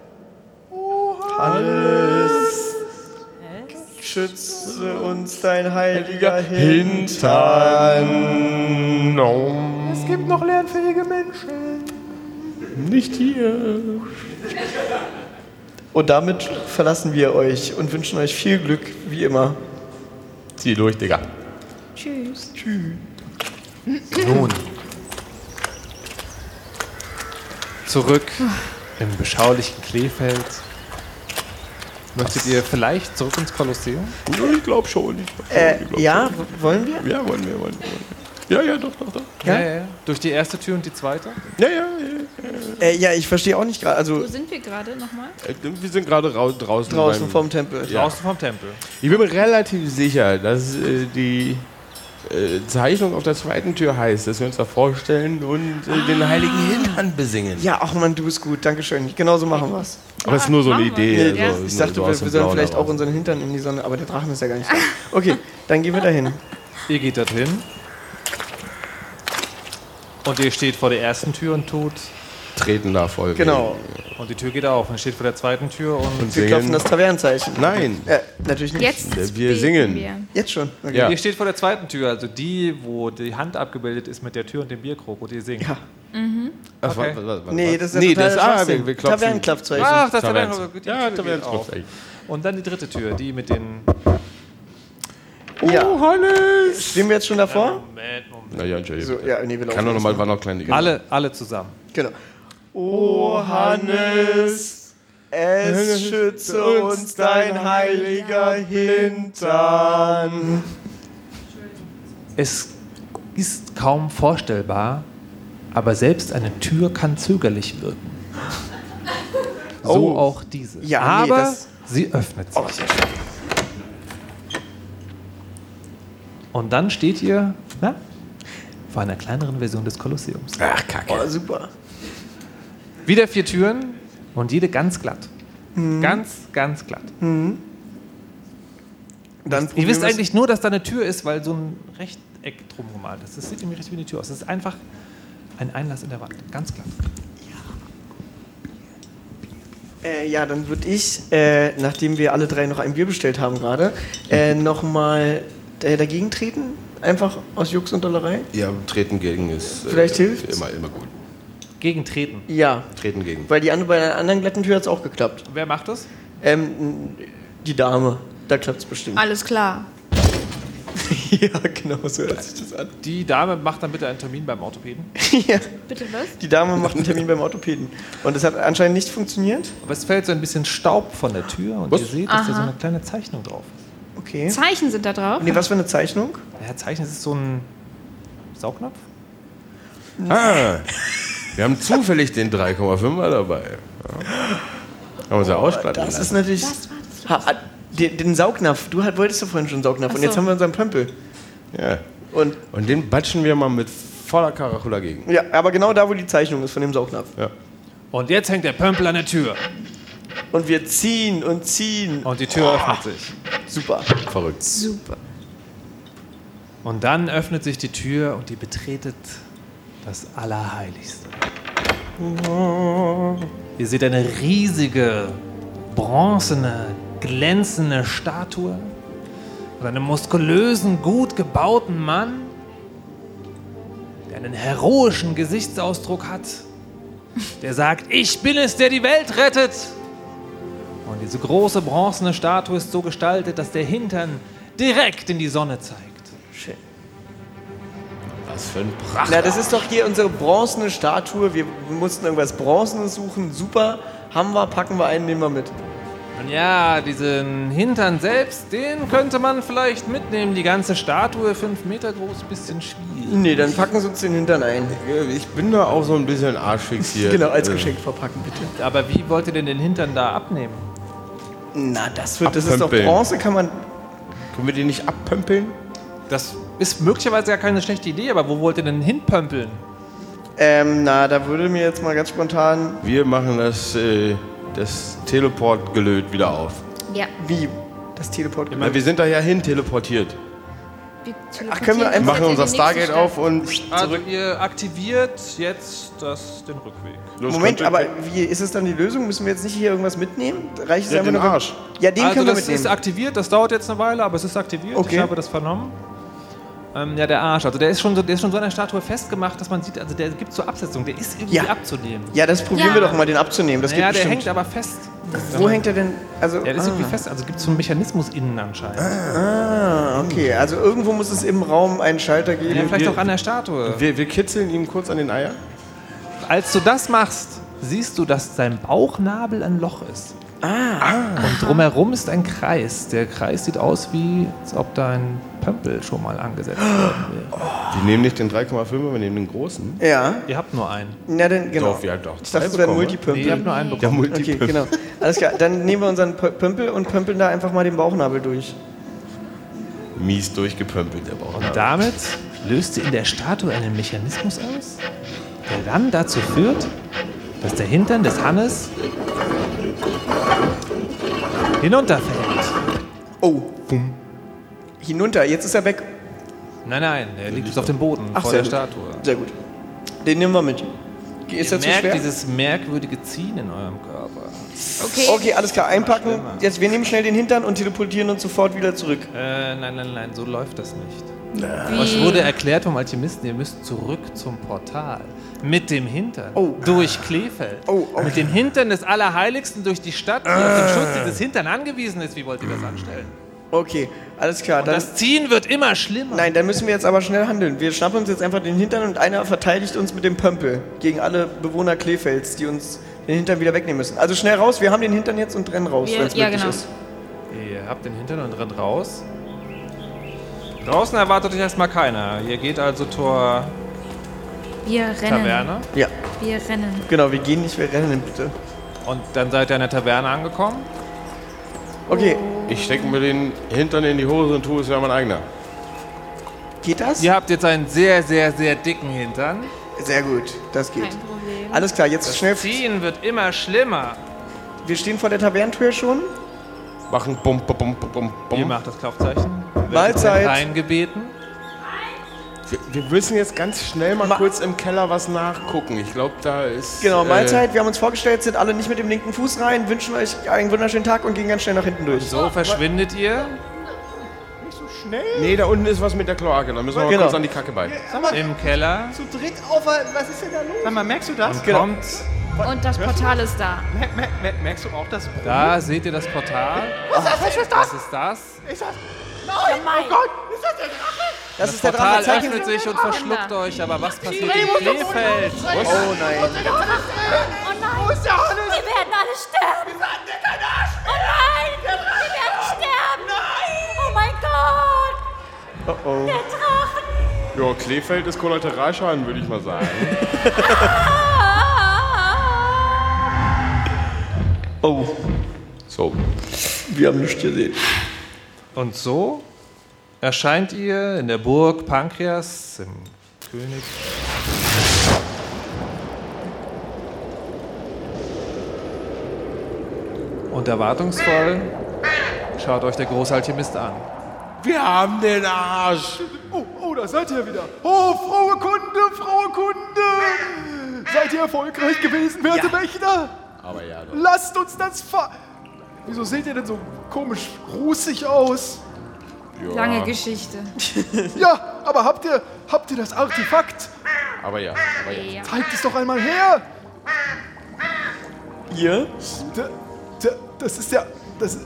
Oh, Alles. Schütze uns dein heiliger Hintern. No. Es gibt noch lernfähige Menschen. Nicht hier. Und damit verlassen wir euch und wünschen euch viel Glück, wie immer. Zieh durch, Digga. Tschüss. Nun. Zurück im beschaulichen Kleefeld Möchtet ihr vielleicht zurück ins Kolosseum? Ich glaube schon. Ich glaub schon, Äh, ich glaub ja, schon. wollen wir? Ja, wollen wir, wollen wir. Wollen wir. Ja, ja, doch, doch, doch. Ja, ja, ja. Durch die erste Tür und die zweite? Ja, ja, ja. Äh, ja, ich verstehe auch nicht gerade. Also Wo sind wir gerade nochmal? Äh, Wir sind gerade rau draußen. draußen beim- vom Tempel. Ja. Draußen vom Tempel. Ich bin mir relativ sicher, dass äh, die äh, Zeichnung auf der zweiten Tür heißt, dass wir uns da vorstellen und äh, den heiligen Hintern besingen. Ja, ach man, du bist gut. Dankeschön. Genauso machen wir es. Aber es ist nur so eine. Idee. Nee, also, ich dachte, so wir, wir sollen vielleicht auch unseren Hintern in die Sonne, aber der Drachen ist ja gar nicht da. Okay, dann gehen wir dahin. Ihr geht dorthin. Und ihr steht vor der ersten Tür und tut. Treten nachfolgen. Genau. Und die Tür geht auf. Und ihr steht vor der zweiten Tür und. Und Wir klopfen das Tavernenzeichen. Nein. Äh, natürlich nicht. Jetzt Wir beten singen. Wir. Jetzt schon. Okay. Ja. Ihr steht vor der zweiten Tür, also die, wo die Hand abgebildet ist mit der Tür und dem Bierkrug, und ihr singt. Ja. Ach, Okay. was, was, was, Nee, das ist ja nee, das ah, Schwachsinn. wir, wir klopfen. Tavernenklopfzeichen. Ach, das Taverns. ist ja, die Ja, Tür geht. Und dann die dritte Tür, die mit den. Ja. Hannes! Stehen wir jetzt schon davor? Moment, Moment. Na ja, Entschuldigung. So, ja, nee, wir laufen Kann doch nochmal, war noch kleine. Alle, alle zusammen. Genau. O Hannes, es schütze uns dein heiliger Hintern. Es ist kaum vorstellbar, aber selbst eine Tür kann zögerlich wirken. So Oh. auch diese. Ja, nee, aber das- sie öffnet sich. Oh, sehr schön. Und dann steht ihr na, vor einer kleineren Version des Kolosseums. Ach, Kacke. Oh, super. Wieder vier Türen und jede ganz glatt. Mhm. Ganz, ganz glatt. Dann Ihr wisst eigentlich nur, dass da eine Tür ist, weil so ein Rechteck drum gemalt ist. Das sieht nämlich richtig wie eine Tür aus. Das ist einfach ein Einlass in der Wand. Ganz glatt. Äh, ja, dann würde ich, äh, nachdem wir alle drei noch ein Bier bestellt haben gerade, äh, *laughs* nochmal äh, dagegen treten. Einfach aus Jux und Dollerei. Ja, treten gegen ist. äh, Vielleicht hilft's? Immer, immer gut. Gegentreten. Ja, Treten gegen. weil die andere, bei einer anderen glatten Tür hat es auch geklappt. Wer macht das? Ähm, die Dame. Da klappt es bestimmt. Alles klar. *laughs* ja, genau so hört sich das an. Die Dame macht dann bitte einen Termin beim Orthopäden. *laughs* ja, Bitte was? die Dame macht einen Termin beim Orthopäden. Und das hat anscheinend nicht funktioniert. Aber es fällt so ein bisschen Staub von der Tür und Was? ihr seht, dass da so eine kleine Zeichnung drauf ist. Okay. Zeichen sind da drauf. Nee, was für eine Zeichnung? Der Zeichen das ist so ein Saugnapf. Ah, wir haben zufällig den 3,5er dabei. Ja. Haben wir uns ja ausstatten Das ist lassen. natürlich. Das war das. Ha, den, den Saugnapf. Du hat, wolltest ja vorhin schon Saugnapf. Ach Und jetzt so. haben wir unseren Pömpel. Ja. Und Und den batschen wir mal mit voller Karacho dagegen. ja, aber genau da, wo die Zeichnung ist von dem Saugnapf. Ja. Und jetzt hängt der Pömpel an der Tür. Und wir ziehen und ziehen. Und die Tür öffnet sich. Super. Verrückt. Super. Und dann öffnet sich die Tür und ihr betretet das Allerheiligste. Ihr seht eine riesige, bronzene, glänzende Statue und einen muskulösen, gut gebauten Mann, der einen heroischen Gesichtsausdruck hat, der sagt, ich bin es, der die Welt rettet. Diese große bronzene Statue ist so gestaltet, dass der Hintern direkt in die Sonne zeigt. Schön. Was für ein Pracht. Na, das ist doch hier unsere bronzene Statue. Wir mussten irgendwas Bronzenes suchen. Super. Haben wir, packen wir einen, nehmen wir mit. Und ja, diesen Hintern selbst, den könnte man vielleicht mitnehmen. Die ganze Statue, fünf Meter groß, bisschen schwierig. Nee, dann packen Sie uns den Hintern ein. Ich bin da auch so ein bisschen arschfixiert. Genau, als Geschenk verpacken, bitte. Aber wie wollt ihr denn den Hintern da abnehmen? Na, das wird, das ist doch Abpömpeln. Bronze, kann man. Können wir den nicht abpömpeln? Das ist möglicherweise ja keine schlechte Idee, aber wo wollt ihr denn hinpömpeln? Ähm, na, da würde mir jetzt mal ganz spontan. Wir machen das, äh, das Teleportgelöt wieder auf. Ja. Wie? Das Teleport. Ja, wir sind da ja hin teleportiert. Wir Ach, können wir Wir einfach- machen unser Stargate auf und Also zurück. ihr aktiviert jetzt das, den Rückweg. Los, Moment, aber wie ist es dann die Lösung? Müssen wir jetzt nicht hier irgendwas mitnehmen? Reicht es Ja, einfach den nur. Arsch. Ja, den also können wir das ist mitnehmen. aktiviert, das dauert jetzt eine Weile, aber es ist aktiviert. Okay. Ich habe das vernommen. Ähm, ja, der Arsch. Also der ist, schon so, der ist schon so an der Statue festgemacht, dass man sieht, also der gibt so Absetzung, der ist irgendwie Ja. abzunehmen. Ja, das probieren Ja. wir doch mal, den abzunehmen. Das ja, geht der bestimmt. hängt aber fest. Wo hängt er denn? Also, Ja, der ist ah. irgendwie fest. Also gibt es so einen Mechanismus innen anscheinend. Ah, okay. Also irgendwo muss es im Raum einen Schalter geben. Ja, vielleicht wir- auch an der Statue. Wir, wir kitzeln ihm kurz an den Eier. Als du das machst, siehst du, dass sein Bauchnabel ein Loch ist. Und drumherum ist ein Kreis. Der Kreis sieht aus wie, als ob da ein Pömpel schon mal angesetzt worden *gasps* wäre. Die nehmen nicht den 3,5, wir nehmen den großen. Ja. Ihr habt nur einen. Na dann, genau. Doch, wir haben doch ich zwei dachte, wir bekommen? Multipömpel. Nee, ihr habt nur einen Der bekommen. Okay, genau. Alles klar. Dann nehmen wir unseren Pö- Pömpel und pömpeln da einfach mal den Bauchnabel durch. Mies durchgepömpelt, der Bauch. Und damit löst ihr in der Statue einen Mechanismus aus, der dann dazu führt, dass der Hintern des Hannes hinunterfällt. Oh. Hinunter, jetzt ist er weg. Nein, nein, er liegt jetzt auf dem Boden Ach, vor sehr der gut. Statue. Sehr gut. Den nehmen wir mit. Ist ihr er zu merkt schwer? dieses merkwürdige Ziehen in eurem Körper. Okay. Okay, alles klar, einpacken. schlimmer. Jetzt, wir nehmen schnell den Hintern und teleportieren uns sofort wieder zurück. Äh, nein, nein, nein, so läuft das nicht. Euch wurde erklärt vom Alchemisten, ihr müsst zurück zum Portal. Mit dem Hintern. Oh. Durch Kleefeld. Oh, okay. Mit dem Hintern des Allerheiligsten durch die Stadt, die auf den Schutz dieses Hintern angewiesen ist. Wie wollt ihr das anstellen? Okay, alles klar. Dann, Das Ziehen wird immer schlimmer. nein, dann müssen wir jetzt aber schnell handeln. Wir schnappen uns jetzt einfach den Hintern und einer verteidigt uns mit dem Pömpel gegen alle Bewohner Kleefelds, die uns den Hintern wieder wegnehmen müssen. Also schnell raus, wir haben den Hintern jetzt und rennen raus, wenn es ja, möglich genau. ist. Ihr habt den Hintern und rennt raus. Draußen erwartet euch erstmal keiner. Ihr geht also Tor Wir rennen. Taverne. Ja, Wir rennen. genau, wir gehen nicht, wir rennen bitte. Und dann seid ihr in der Taverne angekommen. Okay, Ich stecke mir den Hintern in die Hose und tue es ja mein eigener. geht das? Ihr habt jetzt einen sehr, sehr, sehr dicken Hintern. Sehr gut, das geht. Kein Problem. Alles klar, jetzt schnell. Ziehen wird immer schlimmer. Wir stehen vor der Tavernentür schon. Machen bum, bum, bum, bum, Ihr bum. macht das Klopfzeichen. Mahlzeit. Reingebeten. Wir, wir müssen jetzt ganz schnell mal Ma- kurz im Keller was nachgucken. Ich glaube, da ist. Genau, äh, Mahlzeit. Wir haben uns vorgestellt, sind alle nicht mit dem linken Fuß rein, wünschen euch einen wunderschönen Tag und gehen ganz schnell nach hinten durch. So verschwindet ihr Nee, da unten ist was mit der Kloake. Da müssen wir mal Genau. kurz an die Kacke bei. im Keller Zu dritt auf, was ist denn da los? Sag mal, merkst du das? und Genau. kommt. Und das Portal ist da. Mer mer mer merkst du auch das? Da seht ihr das Portal. Was ist das? Was ist das? Das, ist der Portal Drache. Zeig öffnet sich und verschluckt euch. Aber was passiert in Krefeld? Oh nein. Oh nein! Wir werden alle sterben! Wir werden dir keinen Arsch Oh nein! Wir werden sterben! Nein! Oh mein Gott! Oh oh. Der Drachen! Ja, Kleefeld ist Kollateralschaden, würde ich mal sagen. *laughs* Oh, So. wir haben nichts gesehen. Und so erscheint ihr in der Burg Pankreas im König. Und erwartungsvoll schaut euch der Großalchemist an. Wir haben den Arsch. Oh, oh, da seid ihr wieder. Oh, frohe Kunde, frohe Kunde. Seid ihr erfolgreich gewesen, werte Wächter? Aber ja, doch. Lasst uns das fa... Wieso seht ihr denn so komisch rußig aus? Ja, Lange Geschichte. *laughs* Ja, aber habt ihr, habt ihr das Artefakt? Aber ja, aber ja. Ja. Zeigt es doch einmal her. Ihr? Da, da, das ist ja... Das, äh,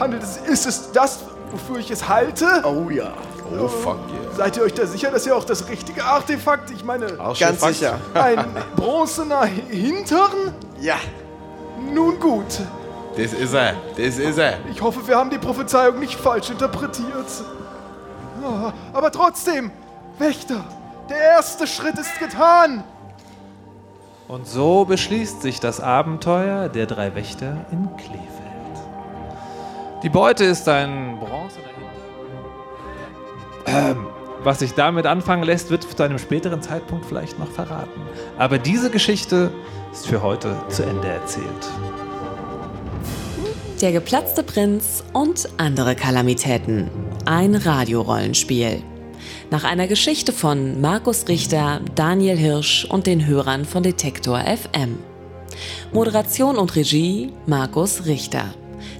handelt es... Ist es das, wofür ich es halte? Oh ja. Oh, fuck yeah. Seid ihr euch da sicher, dass ihr auch das richtige Artefakt... Ich meine, Ganz sicher. ein bronzener Hi- Hintern? Ja. Nun gut. Das ist er. Das ist er. Ich hoffe, wir haben die Prophezeiung nicht falsch interpretiert. Ah, Aber trotzdem, Wächter, der erste Schritt ist getan. Und so beschließt sich das Abenteuer der drei Wächter in Kleefeld. Die Beute ist ein bronzener Hintern. Ähm, was sich damit anfangen lässt, wird zu einem späteren Zeitpunkt vielleicht noch verraten. Aber diese Geschichte ist für heute zu Ende erzählt. Der geplatzte Prinz und andere Kalamitäten. Ein Radiorollenspiel. Nach einer Geschichte von Markus Richter, Daniel Hirsch und den Hörern von Detektor FM. Moderation und Regie Markus Richter.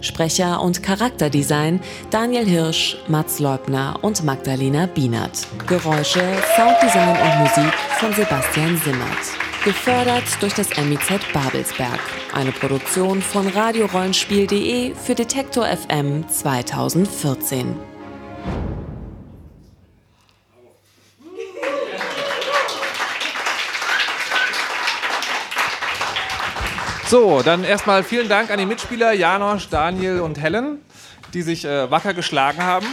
Sprecher und Charakterdesign Daniel Hirsch, Mats Leubner und Magdalena Bienert. Geräusche, Sounddesign und Musik von Sebastian Simmert. Gefördert durch das MIZ Babelsberg. Eine Produktion von radiorollenspiel.de für Detektor FM 2014. So, dann erstmal vielen Dank an die Mitspieler Janosch, Daniel und Helen, die sich äh, wacker geschlagen haben.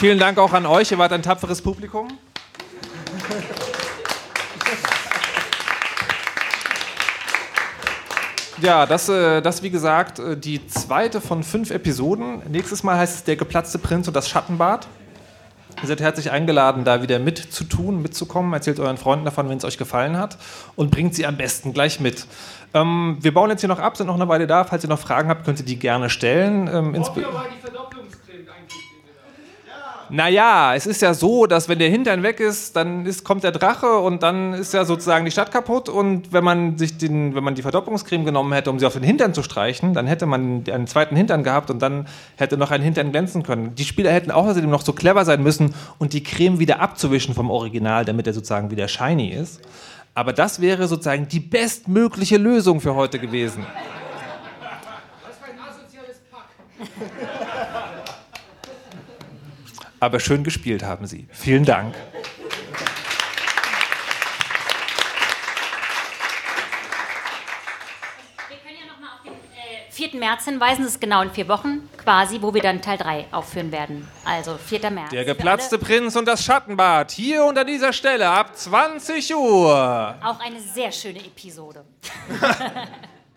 Vielen Dank auch an euch, ihr wart ein tapferes Publikum. Ja, das, äh, das wie gesagt äh, die zweite von fünf Episoden. Nächstes Mal heißt es Der geplatzte Prinz und das Schattenbad. Ihr seid herzlich eingeladen, da wieder mitzutun, mitzukommen. Erzählt euren Freunden davon, wenn es euch gefallen hat und bringt sie am besten gleich mit. Ähm, wir bauen jetzt hier noch ab, sind noch eine Weile da. Falls ihr noch Fragen habt, könnt ihr die gerne stellen. Ähm, naja, es ist ja so, dass wenn der Hintern weg ist, dann ist, kommt der Drache und dann ist ja sozusagen die Stadt kaputt. Und wenn man sich den, wenn man die Verdopplungscreme genommen hätte, um sie auf den Hintern zu streichen, dann hätte man einen zweiten Hintern gehabt und dann hätte noch ein Hintern glänzen können. Die Spieler hätten außerdem noch so clever sein müssen und die Creme wieder abzuwischen vom Original, damit er sozusagen wieder shiny ist. Aber das wäre sozusagen die bestmögliche Lösung für heute gewesen. *laughs* Aber schön gespielt haben Sie. Vielen Dank. 4. März hinweisen, das ist genau in vier Wochen quasi, wo wir dann Teil 3 aufführen werden. Also 4. März. Der geplatzte Prinz und das Schattenbad. Hier unter dieser Stelle ab 20 Uhr. Auch eine sehr schöne Episode. *laughs*